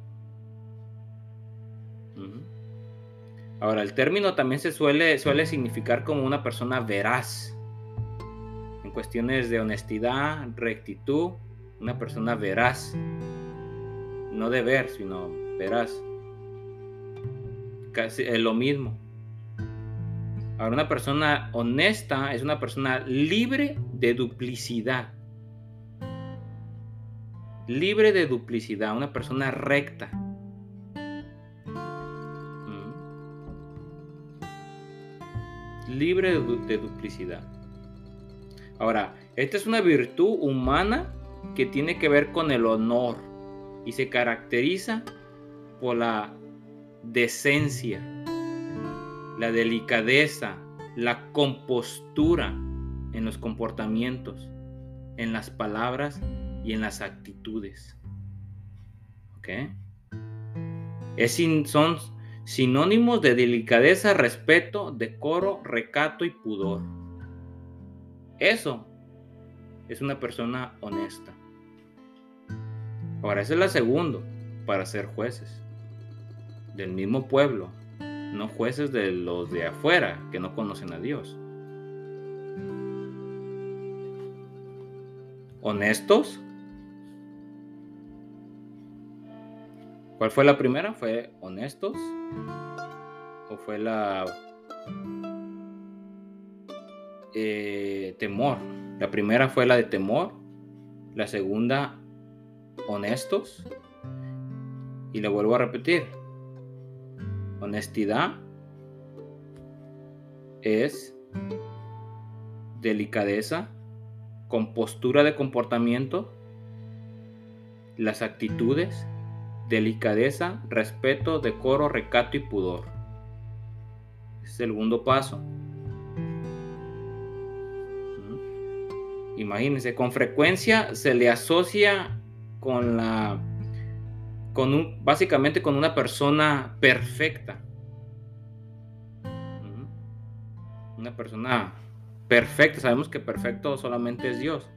Ahora, el término también se suele, suele significar como una persona veraz. En cuestiones de honestidad, rectitud, una persona veraz. No de ver, sino veraz. Casi es lo mismo. Ahora, una persona honesta es una persona libre de duplicidad. Libre de duplicidad, una persona recta. Mm. Libre de, duplicidad. Ahora, esta es una virtud humana que tiene que ver con el honor y se caracteriza por la decencia la delicadeza, la compostura en los comportamientos, en las palabras y en las actitudes. ¿Ok? Es son sinónimos de delicadeza, respeto, decoro, recato y pudor. Eso es una persona honesta. Ahora, esa es la segunda para ser jueces del mismo pueblo, no jueces de los de afuera que no conocen a Dios. ¿Honestos? ¿Cuál fue la primera? ¿Fue honestos? ¿O fue la eh, temor? La primera fue la de temor. La segunda, honestos. Y le vuelvo a repetir, Honestidad es delicadeza, compostura de comportamiento, las actitudes, delicadeza, respeto, decoro, recato y pudor. es segundo paso. Imagínense, con frecuencia se le asocia con la con un, básicamente con una persona perfecta. Una persona perfecta. Sabemos que perfecto solamente es Dios.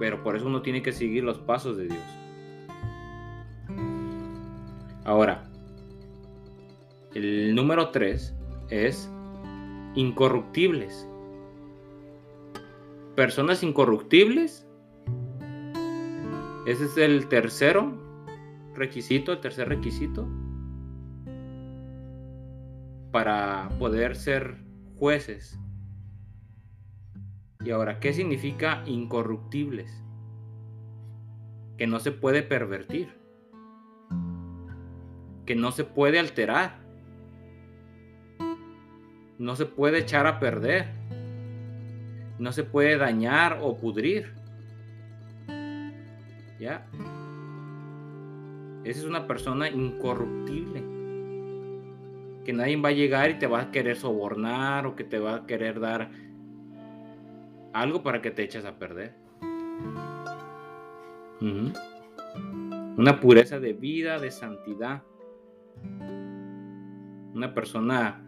Pero por eso uno tiene que seguir los pasos de Dios. Ahora, el número 3 es incorruptibles. Personas incorruptibles. Ese es el tercero requisito, el tercer requisito, para poder ser jueces. Y ahora, ¿qué significa incorruptibles? Que no se puede pervertir, que no se puede alterar, no se puede echar a perder, no se puede dañar o pudrir. ¿Ya? Esa es una persona incorruptible. Que nadie va a llegar y te va a querer sobornar o que te va a querer dar algo para que te eches a perder. Una pureza de vida, de santidad. Una persona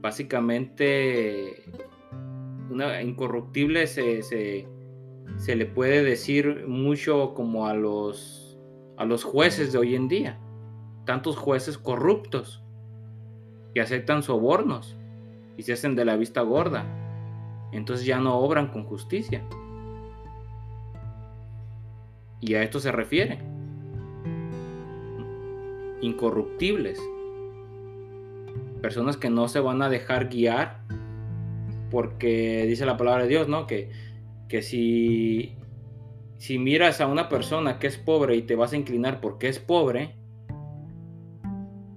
básicamente una incorruptible se, se, se le puede decir mucho como a los a los jueces de hoy en día. Tantos jueces corruptos que aceptan sobornos y se hacen de la vista gorda. Entonces ya no obran con justicia. Y a esto se refiere. Incorruptibles. Personas que no se van a dejar guiar porque dice la palabra de Dios, ¿no? Que, que si, si miras a una persona que es pobre y te vas a inclinar porque es pobre,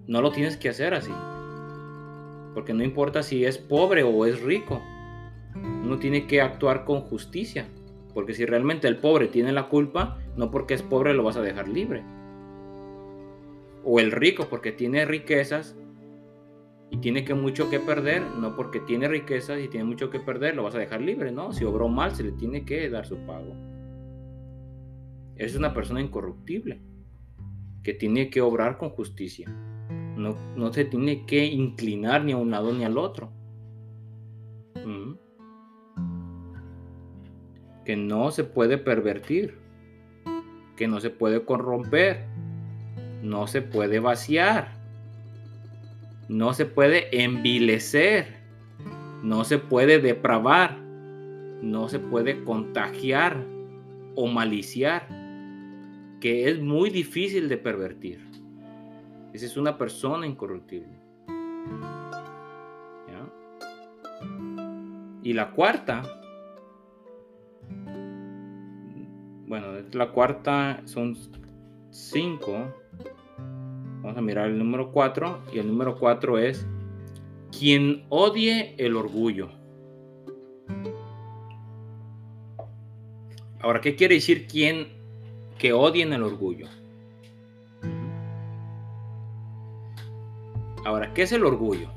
no lo tienes que hacer así. Porque no importa si es pobre o es rico. Uno tiene que actuar con justicia. Porque si realmente el pobre tiene la culpa, no porque es pobre lo vas a dejar libre. O el rico porque tiene riquezas y tiene que mucho que perder, no porque tiene riquezas y tiene mucho que perder lo vas a dejar libre, ¿no? Si obró mal se le tiene que dar su pago. Es una persona incorruptible que tiene que obrar con justicia. No, no se tiene que inclinar ni a un lado ni al otro. Mm. Que no se puede pervertir. Que no se puede corromper. No se puede vaciar. No se puede envilecer. No se puede depravar. No se puede contagiar o maliciar. Que es muy difícil de pervertir. Esa es una persona incorruptible. Y la cuarta, bueno, la cuarta son cinco. Vamos a mirar el número cuatro. Y el número cuatro es quien odie el orgullo. Ahora, ¿qué quiere decir quien que odien el orgullo? Ahora, ¿qué es el orgullo?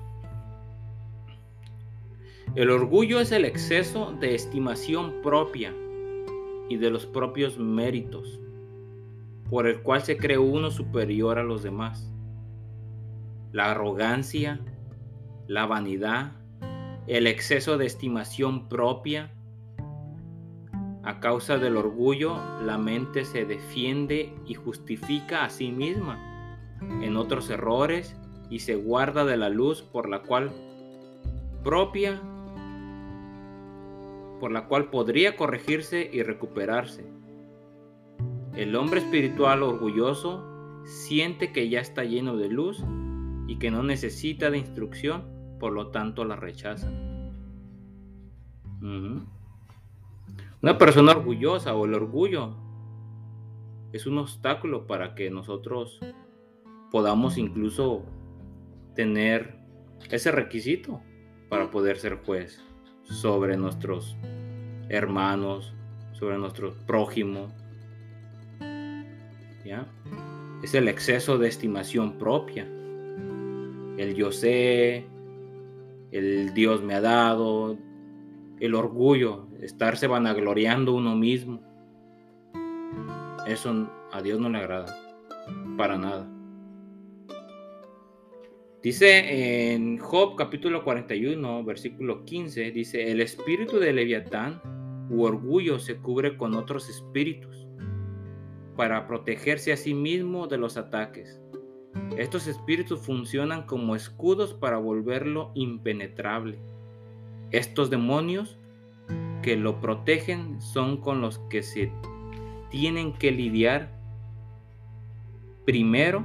El orgullo es el exceso de estimación propia y de los propios méritos, por el cual se cree uno superior a los demás. La arrogancia, la vanidad, el exceso de estimación propia. A causa del orgullo, la mente se defiende y justifica a sí misma en otros errores y se guarda de la luz por la cual propia por la cual podría corregirse y recuperarse. El hombre espiritual orgulloso siente que ya está lleno de luz y que no necesita de instrucción, por lo tanto la rechaza. Una persona orgullosa o el orgullo es un obstáculo para que nosotros podamos incluso tener ese requisito para poder ser juez sobre nuestros hermanos, sobre nuestro prójimo. Es el exceso de estimación propia. El yo sé, el Dios me ha dado, el orgullo, estarse vanagloriando uno mismo. Eso a Dios no le agrada, para nada. Dice en Job capítulo 41, versículo 15, dice, el espíritu de Leviatán u orgullo se cubre con otros espíritus para protegerse a sí mismo de los ataques. Estos espíritus funcionan como escudos para volverlo impenetrable. Estos demonios que lo protegen son con los que se tienen que lidiar primero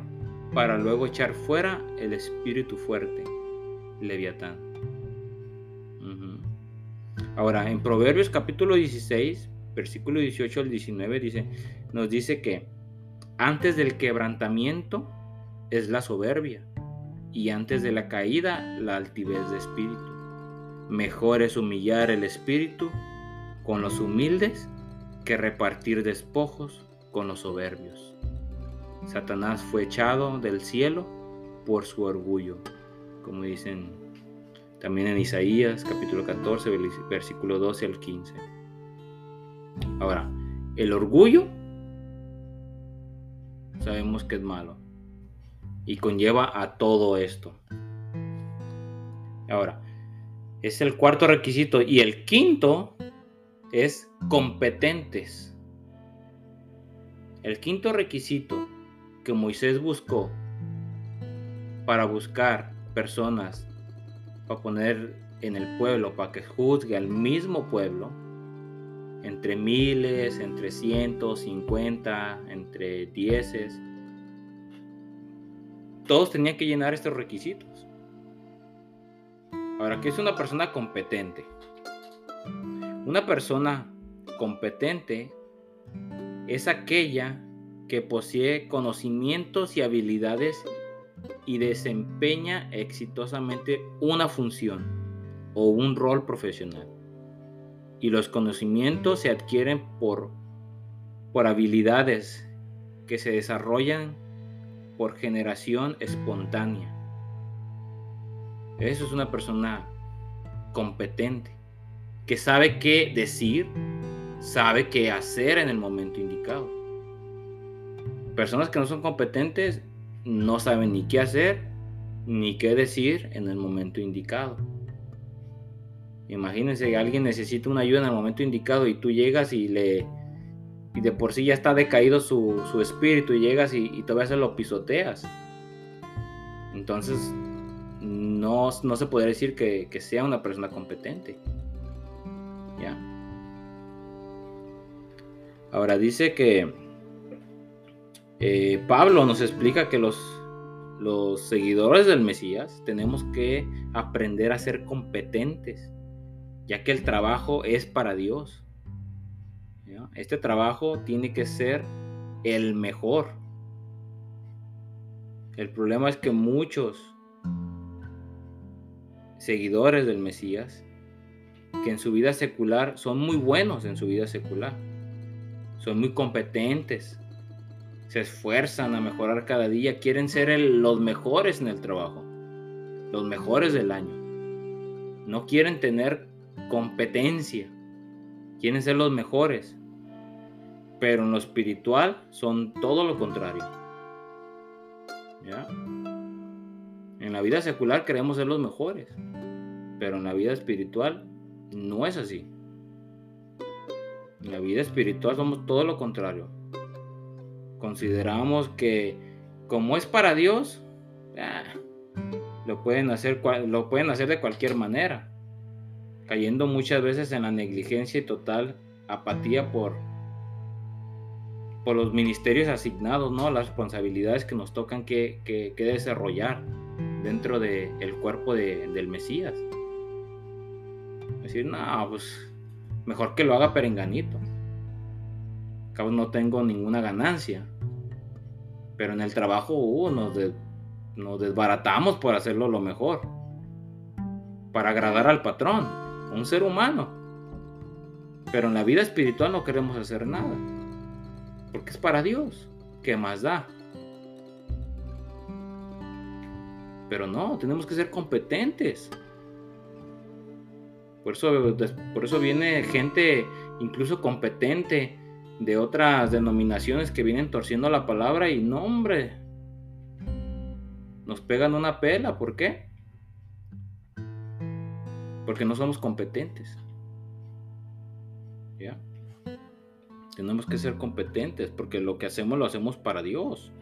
para luego echar fuera el espíritu fuerte, Leviatán. Ahora, en Proverbios capítulo 16, versículo 18 al 19, dice, nos dice que antes del quebrantamiento es la soberbia y antes de la caída la altivez de espíritu. Mejor es humillar el espíritu con los humildes que repartir despojos con los soberbios. Satanás fue echado del cielo por su orgullo, como dicen también en Isaías capítulo 14, versículo 12 al 15. Ahora, el orgullo sabemos que es malo y conlleva a todo esto. Ahora, es el cuarto requisito y el quinto es competentes. El quinto requisito que Moisés buscó para buscar personas para poner en el pueblo, para que juzgue al mismo pueblo, entre miles, entre cientos, cincuenta, entre dieces, todos tenían que llenar estos requisitos. Ahora, ¿qué es una persona competente? Una persona competente es aquella que posee conocimientos y habilidades y desempeña exitosamente una función o un rol profesional. Y los conocimientos se adquieren por, por habilidades que se desarrollan por generación espontánea. Eso es una persona competente, que sabe qué decir, sabe qué hacer en el momento indicado. Personas que no son competentes no saben ni qué hacer ni qué decir en el momento indicado. Imagínense alguien necesita una ayuda en el momento indicado y tú llegas y le y de por sí ya está decaído su, espíritu y llegas y, todavía se lo pisoteas. Entonces no, se puede decir que, que sea una persona competente. ¿Ya? Ahora dice que eh, Pablo nos explica que los, los seguidores del Mesías tenemos que aprender a ser competentes, ya que el trabajo es para Dios. Este trabajo tiene que ser el mejor. El problema es que muchos seguidores del Mesías, que en su vida secular son muy buenos en su vida secular, son muy competentes, se esfuerzan a mejorar cada día, quieren ser los mejores en el trabajo, los mejores del año. No quieren tener competencia, quieren ser los mejores. Pero en lo espiritual son todo lo contrario. ¿Ya? En la vida secular queremos ser los mejores, pero en la vida espiritual no es así. En la vida espiritual somos todo lo contrario consideramos que como es para Dios, ah, lo, pueden hacer, lo pueden hacer de cualquier manera, cayendo muchas veces en la negligencia y total apatía por, por los ministerios asignados, ¿no? las responsabilidades que nos tocan que, desarrollar dentro del cuerpo del Mesías. Decir, no, pues mejor que lo haga perenganito. Cabo no tengo ninguna ganancia. Pero en el trabajo uh, nos, nos desbaratamos por hacerlo lo mejor. Para agradar al patrón, un ser humano. Pero en la vida espiritual no queremos hacer nada. Porque es para Dios. ¿Qué más da? Pero no, tenemos que ser competentes. Por eso, por eso viene gente incluso competente de otras denominaciones que vienen torciendo la palabra y no, hombre, nos pegan una pela. ¿Por qué? Porque no somos competentes. ¿Ya? Tenemos que ser competentes porque lo que hacemos lo hacemos para Dios.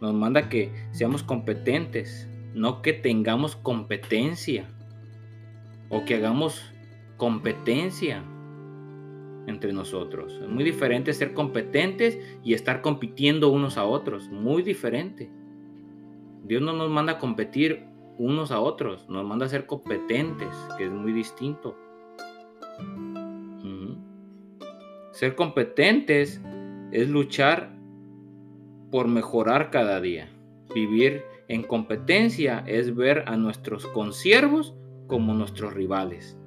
Nos manda que seamos competentes, no que tengamos competencia o que hagamos competencia entre nosotros. Es muy diferente ser competentes y estar compitiendo unos a otros. Muy diferente. Dios no nos manda a competir unos a otros, nos manda a ser competentes, que es muy distinto. Ser competentes es luchar por mejorar cada día. Vivir en competencia es ver a nuestros consiervos como nuestros rivales.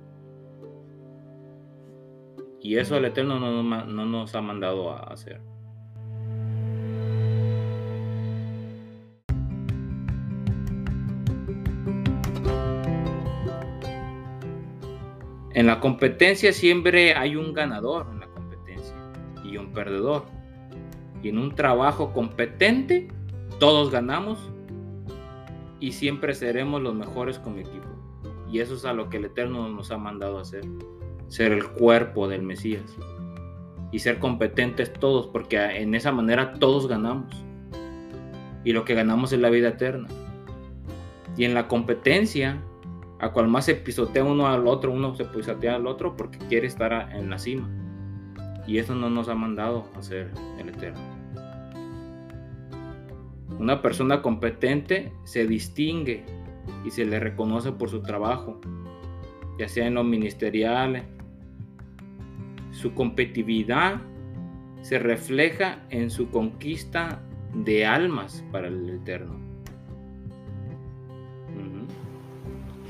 Y eso el Eterno no, nos ha mandado a hacer. En la competencia siempre hay un ganador en la competencia y un perdedor. Y en un trabajo competente todos ganamos y siempre seremos los mejores como equipo. Y eso es a lo que el Eterno nos ha mandado a hacer ser el cuerpo del Mesías. y ser competentes todos, porque en esa manera todos ganamos. Y lo que ganamos es la vida eterna. Y en la competencia, a cual más se pisotea uno al otro, uno se pisotea al otro porque quiere estar en la cima. Y eso no nos ha mandado a ser el eterno. Una persona competente se distingue y se le reconoce por su trabajo, ya sea en lo ministerial. Su competitividad se refleja en su conquista de almas para el eterno.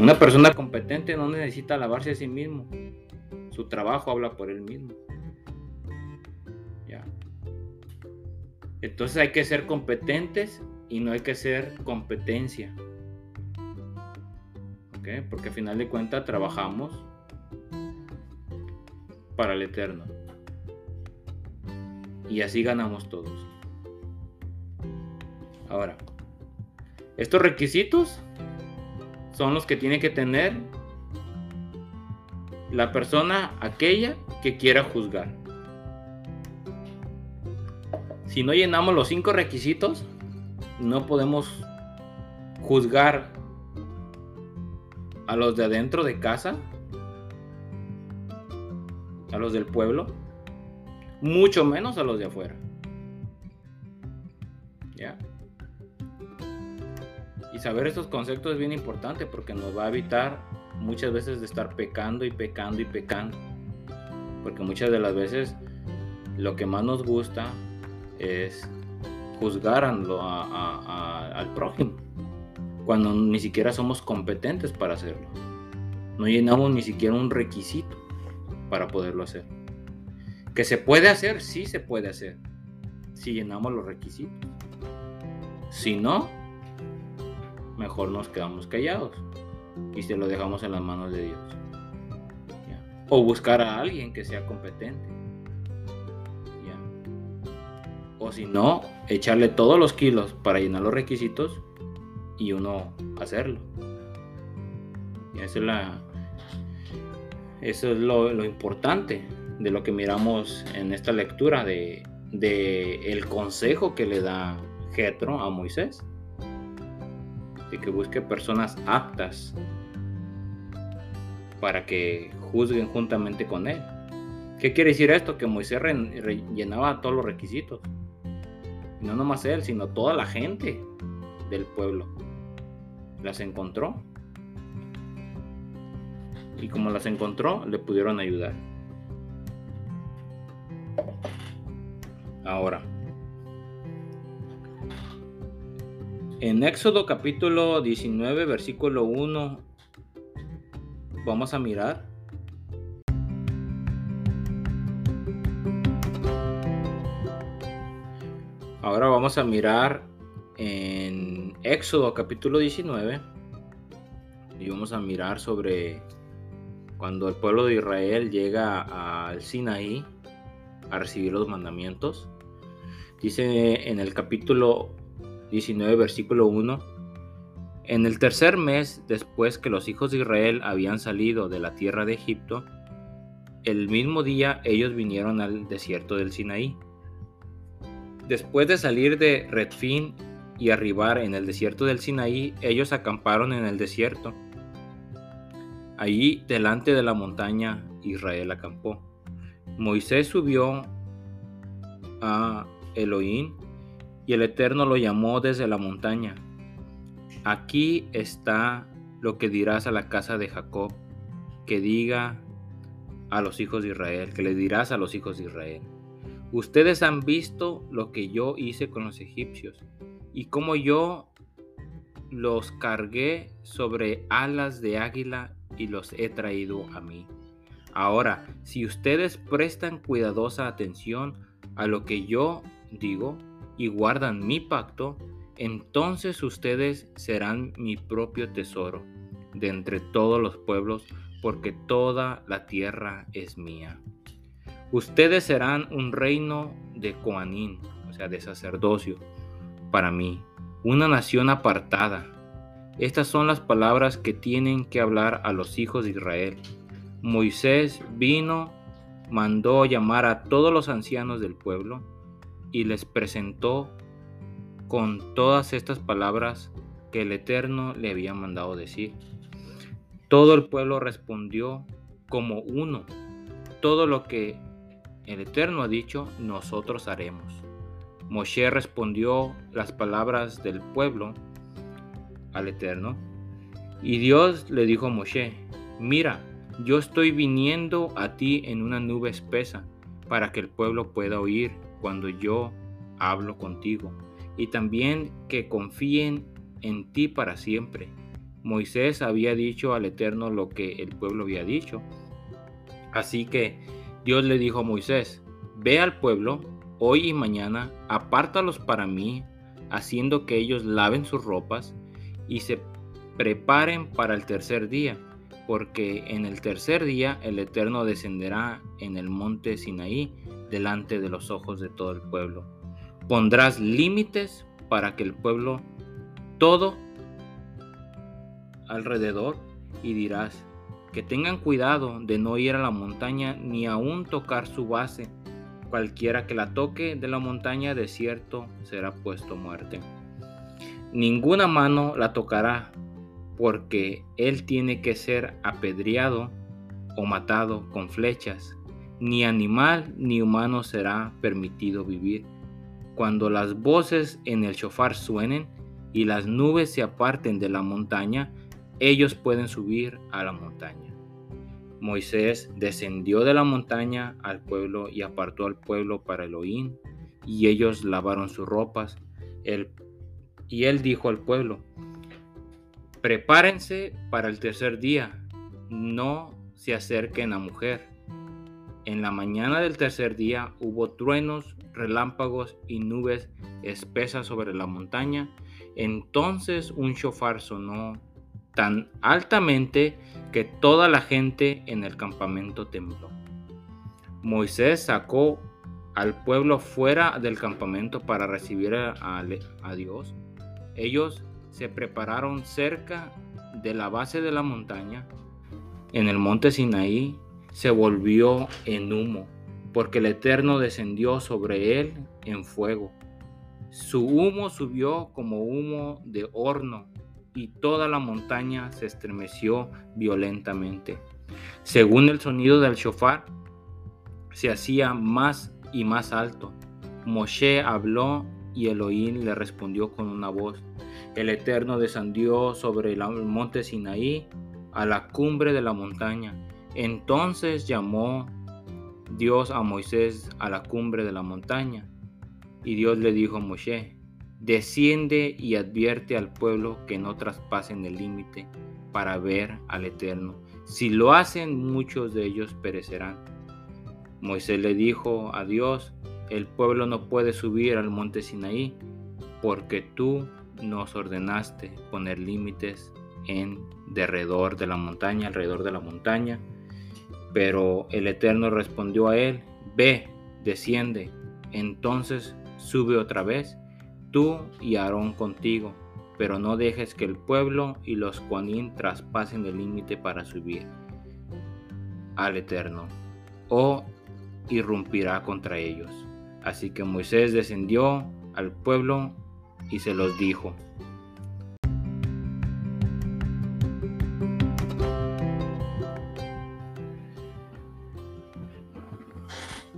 Una persona competente no necesita alabarse a sí mismo. Su trabajo habla por él mismo. Entonces hay que ser competentes y no hay que ser competencia. Porque al final de cuentas trabajamos para el eterno. Y así ganamos todos. Ahora, estos requisitos son los que tiene que tener la persona aquella que quiera juzgar. Si no llenamos los cinco requisitos, no podemos juzgar a los de adentro de casa, a los del pueblo, mucho menos a los de afuera. Saber estos conceptos es bien importante porque nos va a evitar muchas veces de estar pecando y pecando y pecando. Porque muchas de las veces lo que más nos gusta es juzgar al prójimo cuando ni siquiera somos competentes para hacerlo. No llenamos ni siquiera un requisito para poderlo hacer. Que se puede hacer, sí se puede hacer, si llenamos los requisitos. Si no, mejor nos quedamos callados y se lo dejamos en las manos de Dios. O buscar a alguien que sea competente o si no, echarle todos los kilos para llenar los requisitos y uno hacerlo. Eso es, la, eso es lo, importante de lo que miramos en esta lectura de, de el consejo que le da Jetro a Moisés. De que busque personas aptas para que juzguen juntamente con él. ¿Qué quiere decir esto? Que Moisés llenaba todos los requisitos. No nomás él, sino toda la gente del pueblo. Las encontró. Y como las encontró, le pudieron ayudar. Ahora, en Éxodo capítulo 19, versículo 1, vamos a mirar Ahora vamos a mirar en Éxodo capítulo 19 y vamos a mirar sobre cuando el pueblo de Israel llega al Sinaí a recibir los mandamientos. Dice en el capítulo 19 versículo 1, en el tercer mes después que los hijos de Israel habían salido de la tierra de Egipto, el mismo día ellos vinieron al desierto del Sinaí. Después de salir de Redfin y arribar en el desierto del Sinaí, ellos acamparon en el desierto. Allí, delante de la montaña, Israel acampó. Moisés subió a Elohim y el Eterno lo llamó desde la montaña. Aquí está lo que dirás a la casa de Jacob, que diga a los hijos de Israel, que le dirás a los hijos de Israel. Ustedes han visto lo que yo hice con los egipcios y cómo yo los cargué sobre alas de águila y los he traído a mí. Ahora, si ustedes prestan cuidadosa atención a lo que yo digo y guardan mi pacto, entonces ustedes serán mi propio tesoro de entre todos los pueblos, porque toda la tierra es mía. Ustedes serán un reino de Coanín, o sea, de sacerdocio, para mí, una nación apartada. Estas son las palabras que tienen que hablar a los hijos de Israel. Moisés vino mandó llamar a todos los ancianos del pueblo y les presentó con todas estas palabras que el Eterno le había mandado decir. Todo el pueblo respondió como uno, todo lo que el Eterno ha dicho, nosotros haremos. Moshe respondió las palabras del pueblo al Eterno. Y Dios le dijo a Moshe, mira, yo estoy viniendo a ti en una nube espesa para que el pueblo pueda oír cuando yo hablo contigo y también que confíen en ti para siempre. Moisés había dicho al Eterno lo que el pueblo había dicho. Así que Dios le dijo a Moisés, ve al pueblo hoy y mañana, apártalos para mí, haciendo que ellos laven sus ropas y se preparen para el tercer día, porque en el tercer día el Eterno descenderá en el monte Sinaí delante de los ojos de todo el pueblo. Pondrás límites para que el pueblo todo alrededor y dirás que tengan cuidado de no ir a la montaña ni aún tocar su base. Cualquiera que la toque de la montaña de cierto será puesto muerte. Ninguna mano la tocará, porque él tiene que ser apedreado o matado con flechas. Ni animal ni humano será permitido vivir. Cuando las voces en el shofar suenen y las nubes se aparten de la montaña, ellos pueden subir a la montaña. Moisés descendió de la montaña al pueblo y apartó al pueblo para Elohim, y ellos lavaron sus ropas. y él dijo al pueblo, prepárense para el tercer día, no se acerquen a mujer. En la mañana del tercer día hubo truenos, relámpagos y nubes espesas sobre la montaña. Entonces un shofar sonó tan altamente que toda la gente en el campamento tembló. Moisés sacó al pueblo fuera del campamento para recibir a, Dios. Ellos se prepararon cerca de la base de la montaña. En el monte Sinaí se volvió en humo, porque el Eterno descendió sobre él en fuego. Su humo subió como humo de horno y toda la montaña se estremeció violentamente. Según el sonido del shofar, se hacía más y más alto. Moshe habló y Elohim le respondió con una voz. El Eterno descendió sobre el monte Sinaí a la cumbre de la montaña. Entonces llamó Dios a Moisés a la cumbre de la montaña. Y Dios le dijo a Moshe, desciende y advierte al pueblo que no traspasen el límite para ver al Eterno. Si lo hacen, muchos de ellos perecerán. Moisés le dijo a Dios, el pueblo no puede subir al monte Sinaí, porque tú nos ordenaste poner límites en derredor de la montaña, alrededor de la montaña. Pero el Eterno respondió a él, ve, desciende. Entonces sube otra vez tú y Aarón contigo, pero no dejes que el pueblo y los Juanín traspasen el límite para subir al Eterno, o irrumpirá contra ellos. Así que Moisés descendió al pueblo y se los dijo.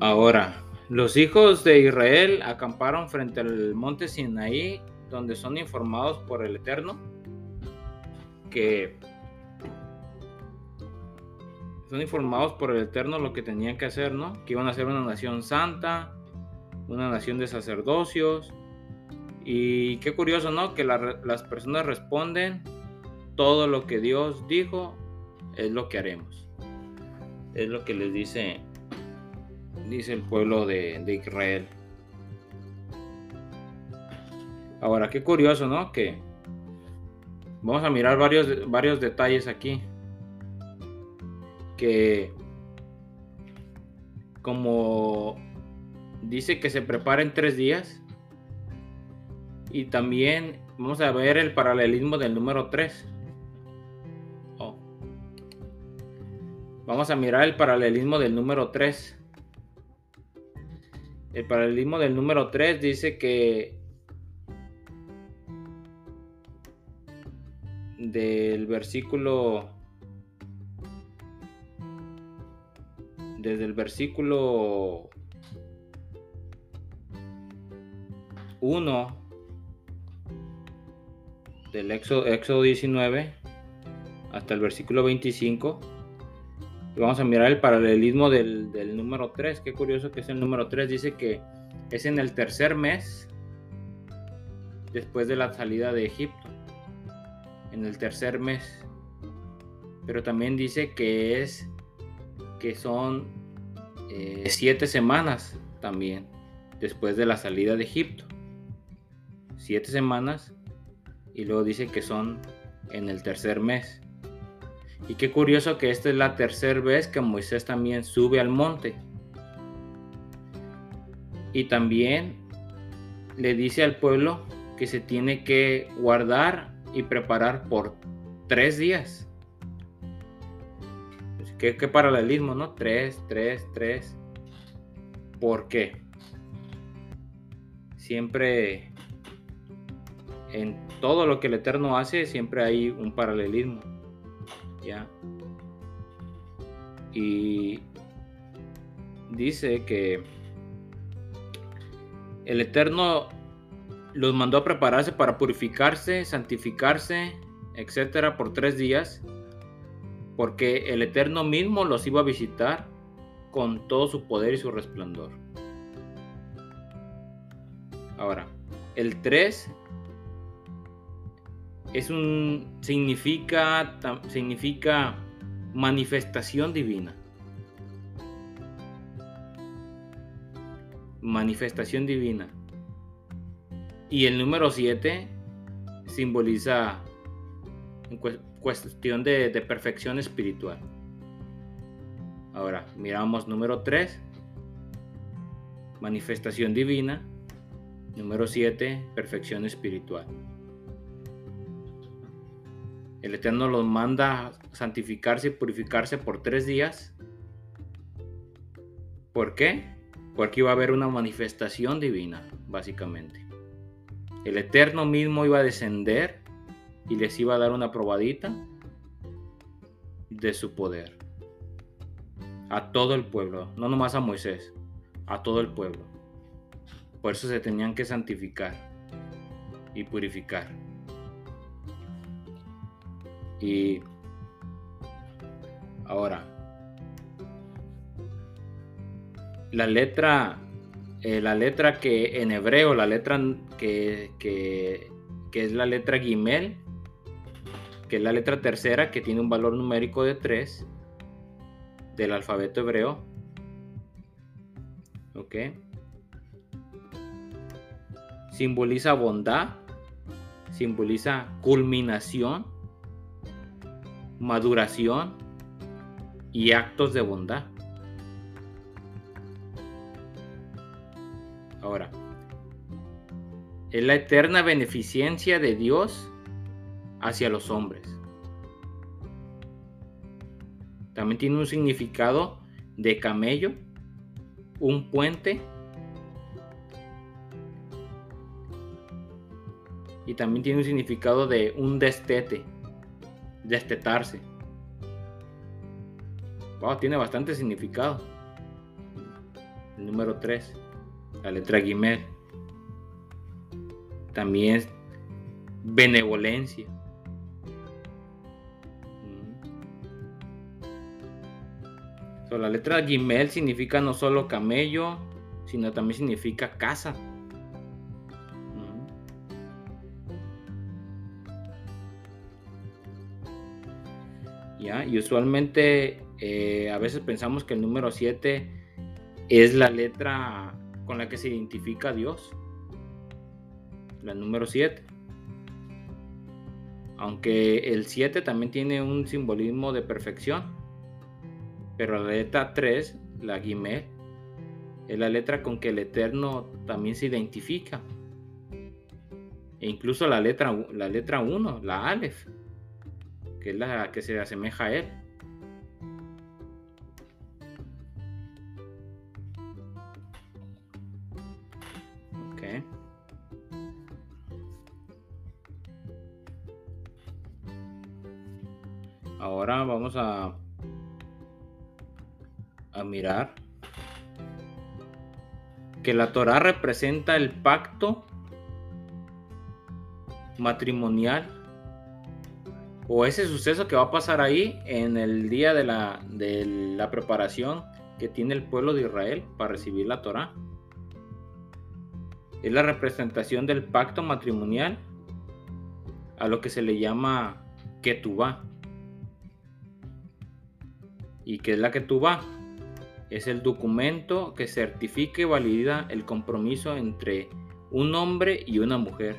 Ahora, los hijos de Israel acamparon frente al monte Sinaí, donde son informados por el Eterno que son informados por el Eterno lo que tenían que hacer, ¿no? Que iban a ser una nación santa, una nación de sacerdocios. Y qué curioso, ¿no? Que las personas responden, todo lo que Dios dijo es lo que haremos. Es lo que les dice dice el pueblo de, Israel. Ahora, qué curioso, ¿no? Que vamos a mirar varios, varios detalles aquí. Que como dice que se prepara en tres días. Y también vamos a ver el paralelismo del número 3. Vamos a mirar el paralelismo del número 3 el paralelismo del número 3 dice que del versículo desde el versículo 1 del Éxodo, Éxodo 19 hasta el versículo 25 y vamos a mirar el paralelismo del, del, número 3. Qué curioso que es el número 3. Dice que es en el tercer mes después de la salida de Egipto. En el tercer mes. Pero también dice que es que son eh, siete semanas también después de la salida de Egipto. Siete semanas y luego dice que son en el tercer mes. Y qué curioso que esta es la tercera vez que Moisés también sube al monte. Y también le dice al pueblo que se tiene que guardar y preparar por tres días. Pues, ¿Qué, qué paralelismo, no? Tres, tres, tres. ¿Por qué? Siempre en todo lo que el Eterno hace, siempre hay un paralelismo. ¿Ya? Y dice que el Eterno los mandó a prepararse para purificarse, santificarse, etcétera, por tres días, porque el Eterno mismo los iba a visitar con todo su poder y su resplandor. Ahora, el 3 es un significa significa manifestación divina. Manifestación divina. Y el número 7 simboliza cuestión de, de perfección espiritual. Ahora, miramos número 3, manifestación divina. Número 7, perfección espiritual. El Eterno los manda santificarse y purificarse por tres días. ¿Por qué? Porque iba a haber una manifestación divina, básicamente. El Eterno mismo iba a descender y les iba a dar una probadita de su poder. A todo el pueblo, no nomás a Moisés, a todo el pueblo. Por eso se tenían que santificar y purificar. Y ahora, la letra, eh, la letra que en hebreo, la letra que, que, es la letra Gimel, que es la letra tercera, que tiene un valor numérico de 3 del alfabeto hebreo. ¿Ok? Simboliza bondad, simboliza culminación, maduración y actos de bondad. Ahora, es la eterna beneficencia de Dios hacia los hombres. También tiene un significado de camello, un puente y también tiene un significado de un destete destetarse. Wow, tiene bastante significado. El número 3, la letra Gimel. También es benevolencia. Mm. la letra Gimel significa no solo camello, sino también significa casa. Y usualmente eh, a veces pensamos que el número 7 es la letra con la que se identifica a Dios. La número 7. Aunque el 7 también tiene un simbolismo de perfección. Pero la letra 3, la Gimel, es la letra con que el Eterno también se identifica. E incluso la letra, la letra 1, la Aleph que es la que se asemeja a él. Okay. Ahora vamos a, a mirar que la Torah representa el pacto matrimonial o ese suceso que va a pasar ahí en el día de la, de la preparación que tiene el pueblo de Israel para recibir la Torah. Es la representación del pacto matrimonial a lo que se le llama Ketubá. ¿Y qué es la Ketubá? Es el documento que certifica y valida el compromiso entre un hombre y una mujer.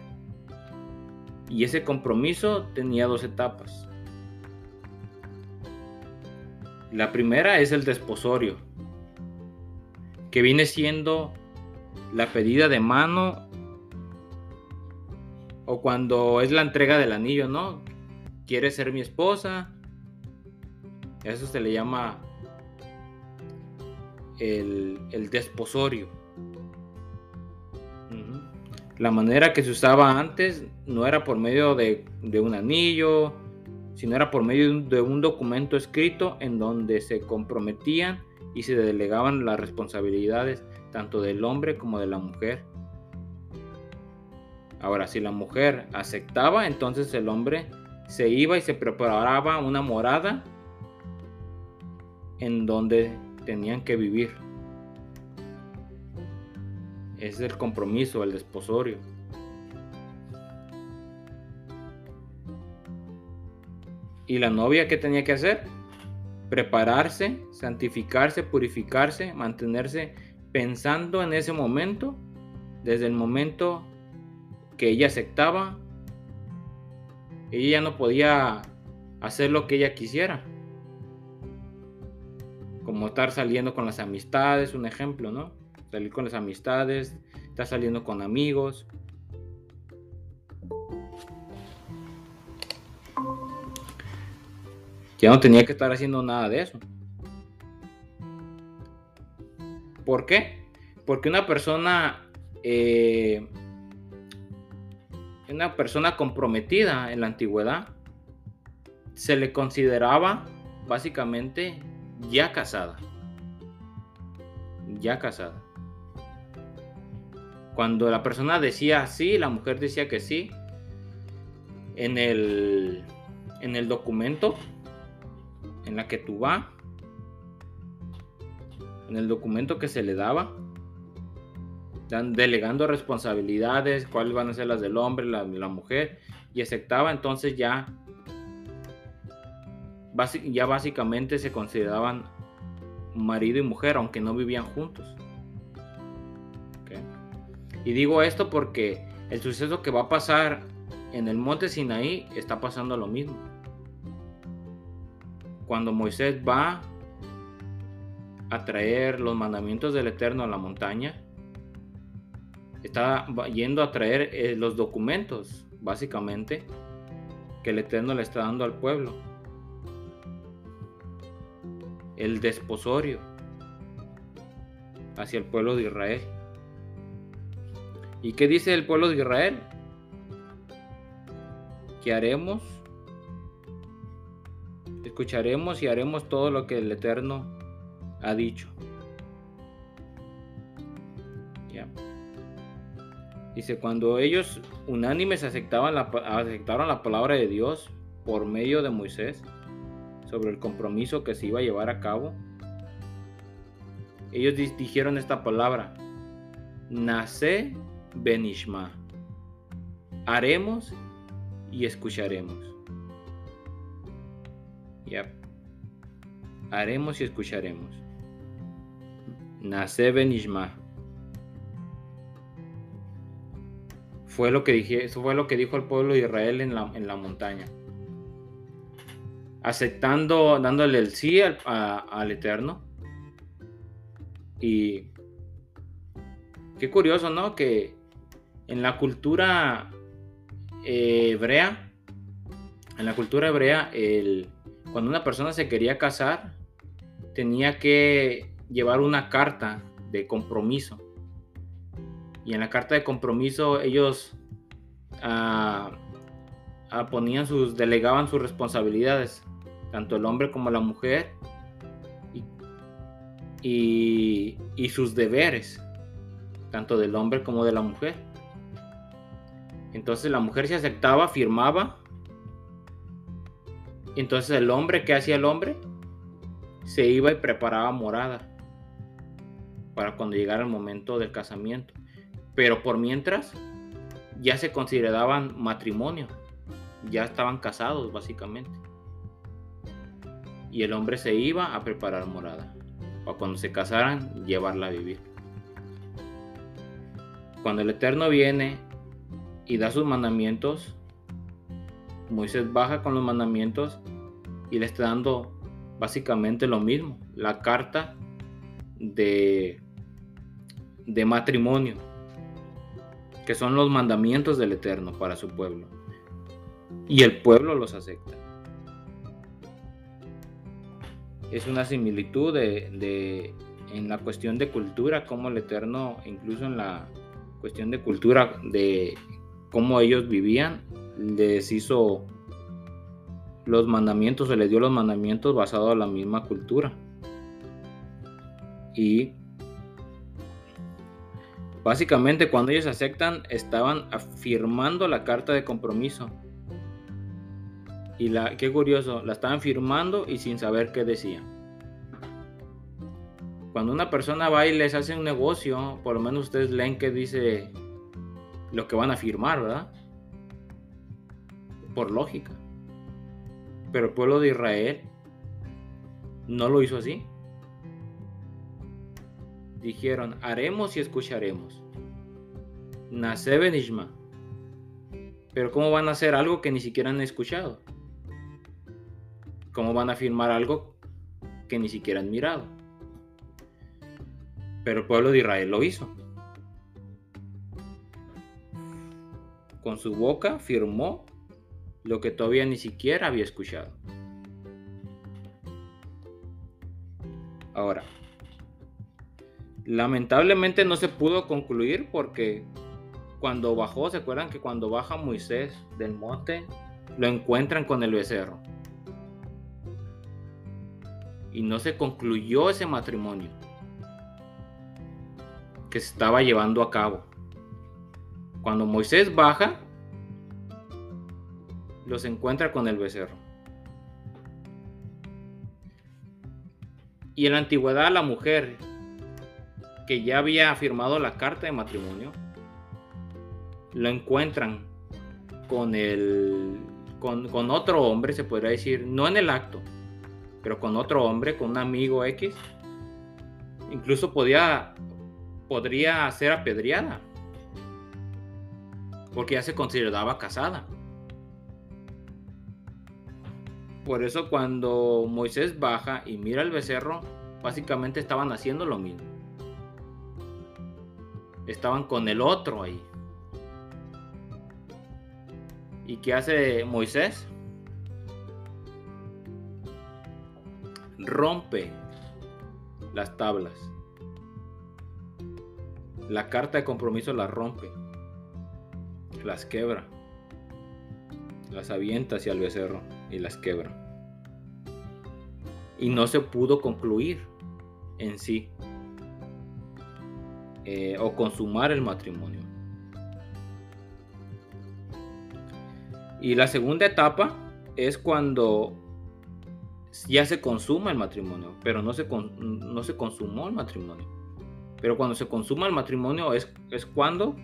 Y ese compromiso tenía dos etapas. La primera es el desposorio, que viene siendo la pedida de mano o cuando es la entrega del anillo, ¿no? ¿Quieres ser mi esposa? Eso se le llama el, desposorio. La manera que se usaba antes no era por medio de, un anillo, sino era por medio de un documento escrito en donde se comprometían y se delegaban las responsabilidades tanto del hombre como de la mujer. Ahora, si la mujer aceptaba, entonces el hombre se iba y se preparaba una morada en donde tenían que vivir. Es el compromiso, el desposorio. ¿Y la novia qué tenía que hacer? Prepararse, santificarse, purificarse, mantenerse pensando en ese momento, desde el momento que ella aceptaba, ella no podía hacer lo que ella quisiera. Como estar saliendo con las amistades, un ejemplo, ¿no? Salir con las amistades, estar saliendo con amigos. Ya no tenía que estar haciendo nada de eso. ¿Por qué? Porque una persona, eh, una persona comprometida en la antigüedad, se le consideraba básicamente ya casada. Ya casada. Cuando la persona decía sí, la mujer decía que sí, en el, en el documento en la que tú vas, en el documento que se le daba, delegando responsabilidades, cuáles van a ser las del hombre, la la mujer, y aceptaba, entonces ya, ya básicamente se consideraban marido y mujer, aunque no vivían juntos. Y digo esto porque el suceso que va a pasar en el monte Sinaí está pasando lo mismo. Cuando Moisés va a traer los mandamientos del Eterno a la montaña, está yendo a traer eh, los documentos, básicamente, que el Eterno le está dando al pueblo. El desposorio hacia el pueblo de Israel. ¿Y qué dice el pueblo de Israel? Que haremos, escucharemos y haremos todo lo que el Eterno ha dicho. Dice, cuando ellos unánimes aceptaban la, aceptaron la palabra de Dios por medio de Moisés sobre el compromiso que se iba a llevar a cabo, ellos dijeron esta palabra, nace benishma, haremos y escucharemos. Ya, haremos y escucharemos. Nace benishma Fue lo que dije, eso fue lo que dijo el pueblo de Israel en la, en la montaña. Aceptando, dándole el sí al, Eterno. Y qué curioso, ¿no? Que en la cultura eh, hebrea, en la cultura hebrea, el, cuando una persona se quería casar, tenía que llevar una carta de compromiso y en la carta de compromiso ellos ah, ah, ponían sus, delegaban sus responsabilidades, tanto el hombre como la mujer, y, y sus deberes, tanto del hombre como de la mujer. Entonces la mujer se aceptaba, firmaba. Entonces el hombre, ¿qué hacía el hombre? Se iba y preparaba morada para cuando llegara el momento del casamiento. Pero por mientras ya se consideraban matrimonio, ya estaban casados básicamente. Y el hombre se iba a preparar morada, para cuando se casaran llevarla a vivir. Cuando el Eterno viene y da sus mandamientos, Moisés baja con los mandamientos y le está dando básicamente lo mismo, la carta de, de matrimonio, que son los mandamientos del Eterno para su pueblo. Y el pueblo los acepta. Es una similitud de, en la cuestión de cultura, como el Eterno, incluso en la cuestión de cultura, de cómo ellos vivían, les hizo los mandamientos, se les dio los mandamientos basados en la misma cultura. Y básicamente cuando ellos aceptan, estaban afirmando la carta de compromiso. Y la, qué curioso, la estaban firmando y sin saber qué decía. Cuando una persona va y les hace un negocio, por lo menos ustedes leen que dice lo que van a firmar, ¿verdad? Por lógica. Pero el pueblo de Israel no lo hizo así. Dijeron, haremos y escucharemos. Nace Benishma. Pero ¿cómo van a hacer algo que ni siquiera han escuchado? ¿Cómo van a firmar algo que ni siquiera han mirado? Pero el pueblo de Israel lo hizo. Con su boca firmó lo que todavía ni siquiera había escuchado. Ahora, lamentablemente no se pudo concluir porque cuando bajó, ¿se acuerdan que cuando baja Moisés del monte, lo encuentran con el becerro? Y no se concluyó ese matrimonio que se estaba llevando a cabo. Cuando Moisés baja, los encuentra con el becerro. Y en la antigüedad la mujer que ya había firmado la carta de matrimonio, lo encuentran con el con, otro hombre, se podría decir, no en el acto, pero con otro hombre, con un amigo X, incluso podía, podría ser apedreada porque ya se consideraba casada. Por eso cuando Moisés baja y mira el becerro, básicamente estaban haciendo lo mismo. Estaban con el otro ahí. ¿Y qué hace Moisés? Rompe las tablas. La carta de compromiso la rompe las quebra, las avienta hacia el becerro y las quebra. Y no se pudo concluir en sí eh, o consumar el matrimonio. Y la segunda etapa es cuando ya se consuma el matrimonio, pero no se, no se consumó el matrimonio. Pero cuando se consuma el matrimonio es, es cuando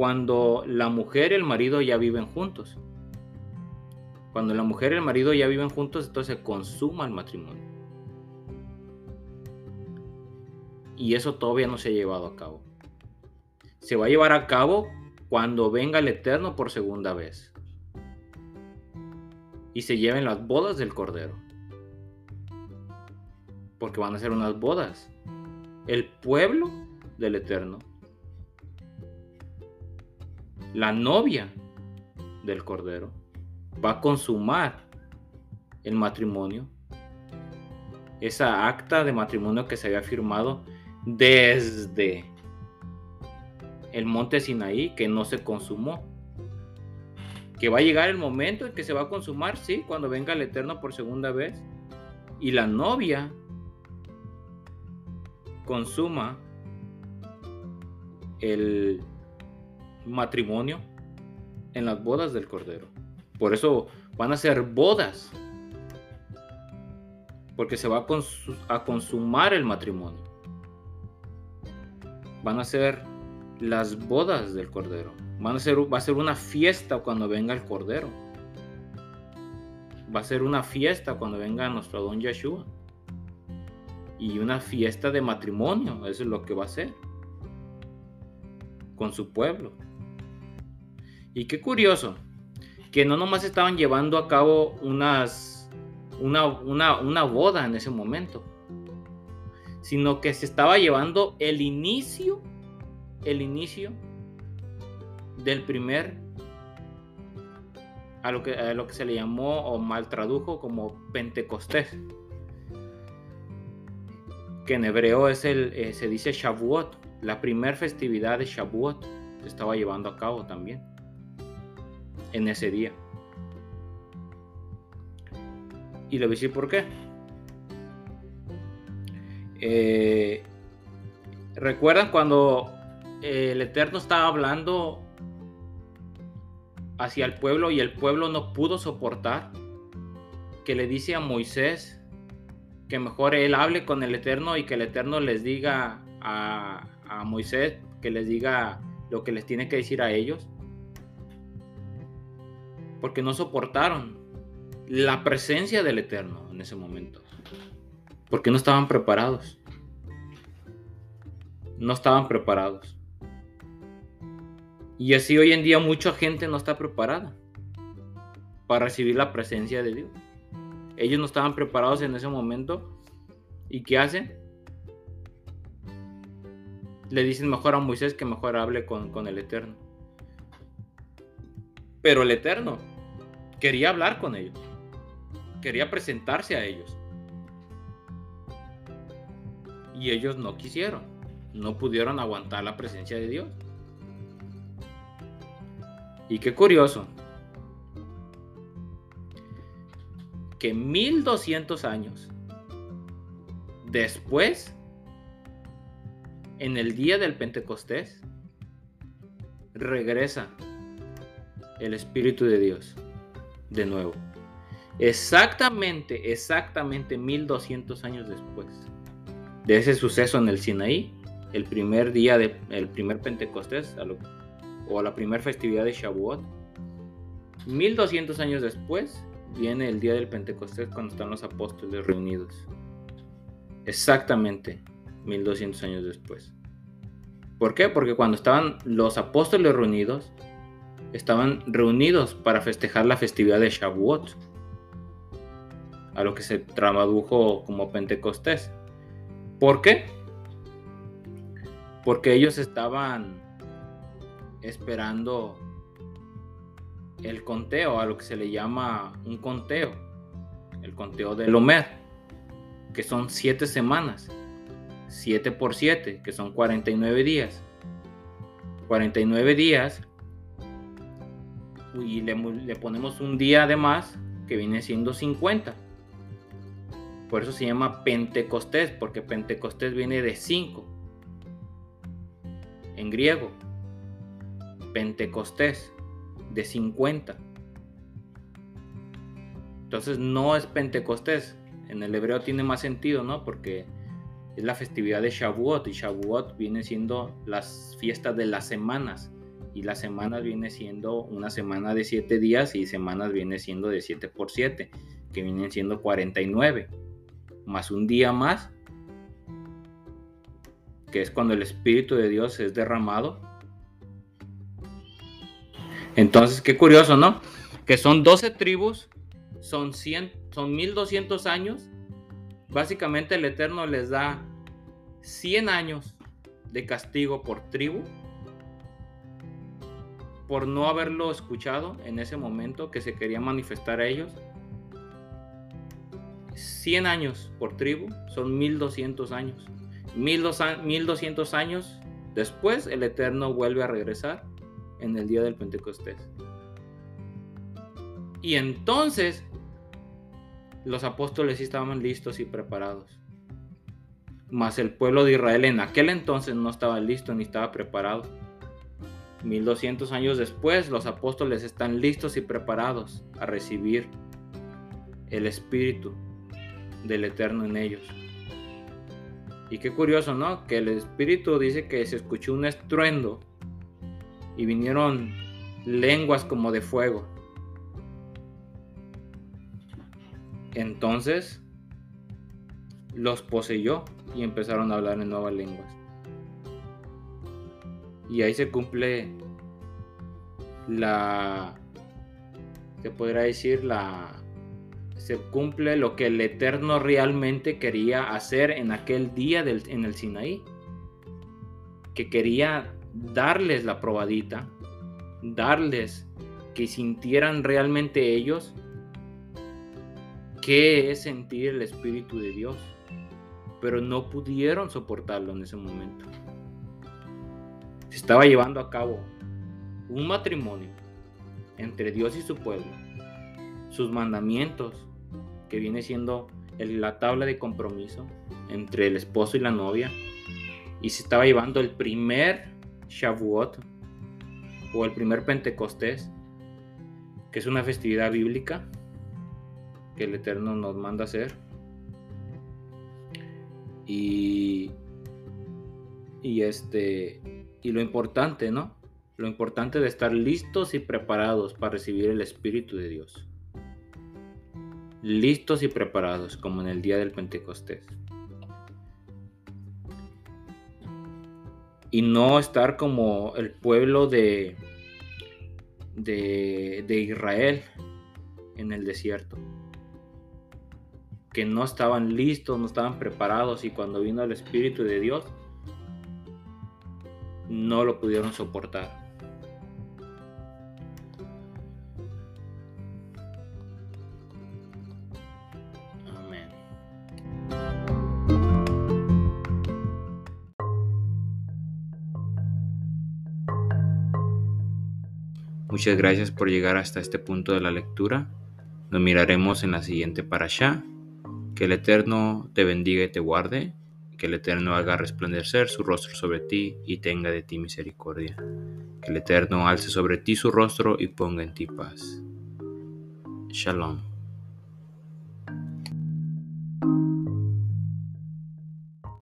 cuando la mujer y el marido ya viven juntos. Cuando la mujer y el marido ya viven juntos, entonces se consuma el matrimonio. Y eso todavía no se ha llevado a cabo. Se va a llevar a cabo cuando venga el Eterno por segunda vez. Y se lleven las bodas del Cordero. Porque van a ser unas bodas. El pueblo del Eterno la novia del Cordero va a consumar el matrimonio, esa acta de matrimonio que se había firmado desde el monte Sinaí que no se consumó. que va a llegar el momento en que se va a consumar, sí, cuando venga el Eterno por segunda vez. Y la novia consuma el matrimonio en las bodas del Cordero. Por eso van a ser bodas. Porque se va a, consumar el matrimonio. Van a ser las bodas del Cordero. Van a ser, va a ser una fiesta cuando venga el Cordero. Va a ser una fiesta cuando venga nuestro don Yeshua. Y una fiesta de matrimonio. Eso es lo que va a ser. Con su pueblo. Y qué curioso. Que no nomás estaban llevando a cabo unas, una, una, una boda en ese momento. Sino que se estaba llevando el inicio. El inicio del primer, a lo que, a lo que se le llamó o mal tradujo como Pentecostés, que en hebreo es el, eh, se dice Shavuot, la primera festividad de Shavuot se estaba llevando a cabo también en ese día. Y le voy a decir por qué. Eh, ¿Recuerdan cuando el Eterno estaba hablando hacia el pueblo y el pueblo no pudo soportar, que le dice a Moisés que mejor él hable con el Eterno y que el Eterno les diga a, Moisés, que les diga lo que les tiene que decir a ellos. Porque no soportaron la presencia del Eterno en ese momento. Porque no estaban preparados. No estaban preparados. Y así hoy en día mucha gente no está preparada para recibir la presencia de Dios. Ellos no estaban preparados en ese momento. ¿Y qué hacen? Le dicen mejor a Moisés que mejor hable con, con el Eterno. Pero el Eterno quería hablar con ellos. Quería presentarse a ellos. Y ellos no quisieron. No pudieron aguantar la presencia de Dios. Y qué curioso, que 1200 años después, en el día del Pentecostés, regresa el Espíritu de Dios de nuevo. Exactamente, exactamente 1200 años después de ese suceso en el Sinaí, el primer día del primer Pentecostés, o la primera festividad de Shavuot. 1200 años después viene el día del Pentecostés cuando están los apóstoles reunidos. Exactamente 1200 años después. ¿Por qué? Porque cuando estaban los apóstoles reunidos, estaban reunidos para festejar la festividad de Shavuot, a lo que se tradujo como Pentecostés. ¿Por qué? Porque ellos estaban esperando el conteo, a lo que se le llama un conteo, el conteo del Homer, que son siete semanas, 7 por 7, que son 49 días. 49 días y le, ponemos un día de más que viene siendo 50. Por eso se llama Pentecostés, porque Pentecostés viene de 5 en griego. Pentecostés de 50. Entonces no es Pentecostés. En el hebreo tiene más sentido, ¿no? Porque es la festividad de Shavuot y Shavuot viene siendo las fiestas de las semanas y las semanas viene siendo una semana de 7 días y semanas viene siendo de 7 por 7, que vienen siendo 49, más un día más, que es cuando el Espíritu de Dios es derramado entonces, qué curioso, ¿no? Que son 12 tribus, son, 100, son 1200 años. Básicamente el Eterno les da 100 años de castigo por tribu, por no haberlo escuchado en ese momento que se quería manifestar a ellos. 100 años por tribu son 1200 años. 1200 años después el Eterno vuelve a regresar en el día del Pentecostés. Y entonces los apóstoles sí estaban listos y preparados. Mas el pueblo de Israel en aquel entonces no estaba listo ni estaba preparado. 1200 años después, los apóstoles están listos y preparados a recibir el Espíritu del Eterno en ellos. Y qué curioso, ¿no? Que el Espíritu dice que se escuchó un estruendo y vinieron lenguas como de fuego. Entonces los poseyó y empezaron a hablar en nuevas lenguas. Y ahí se cumple la, se podría decir, la, se cumple lo que el Eterno realmente quería hacer en aquel día del, en el Sinaí. Que quería darles la probadita, darles que sintieran realmente ellos qué es sentir el Espíritu de Dios. Pero no pudieron soportarlo en ese momento se estaba llevando a cabo un matrimonio entre Dios y su pueblo, sus mandamientos, que viene siendo la tabla de compromiso entre el esposo y la novia, y se estaba llevando el primer Shavuot o el primer Pentecostés, que es una festividad bíblica que el Eterno nos manda hacer. Y, y este y lo importante, ¿no? Lo importante de estar listos y preparados para recibir el Espíritu de Dios. Listos y preparados, como en el día del Pentecostés. Y no estar como el pueblo de, de, de Israel en el desierto. Que no estaban listos, no estaban preparados y cuando vino el Espíritu de Dios, no lo pudieron soportar. Amén. Muchas gracias por llegar hasta este punto de la lectura. Nos miraremos en la siguiente para allá. Que el Eterno te bendiga y te guarde que el Eterno haga resplandecer su rostro sobre ti y tenga de ti misericordia. Que el Eterno alce sobre ti su rostro y ponga en ti paz. Shalom.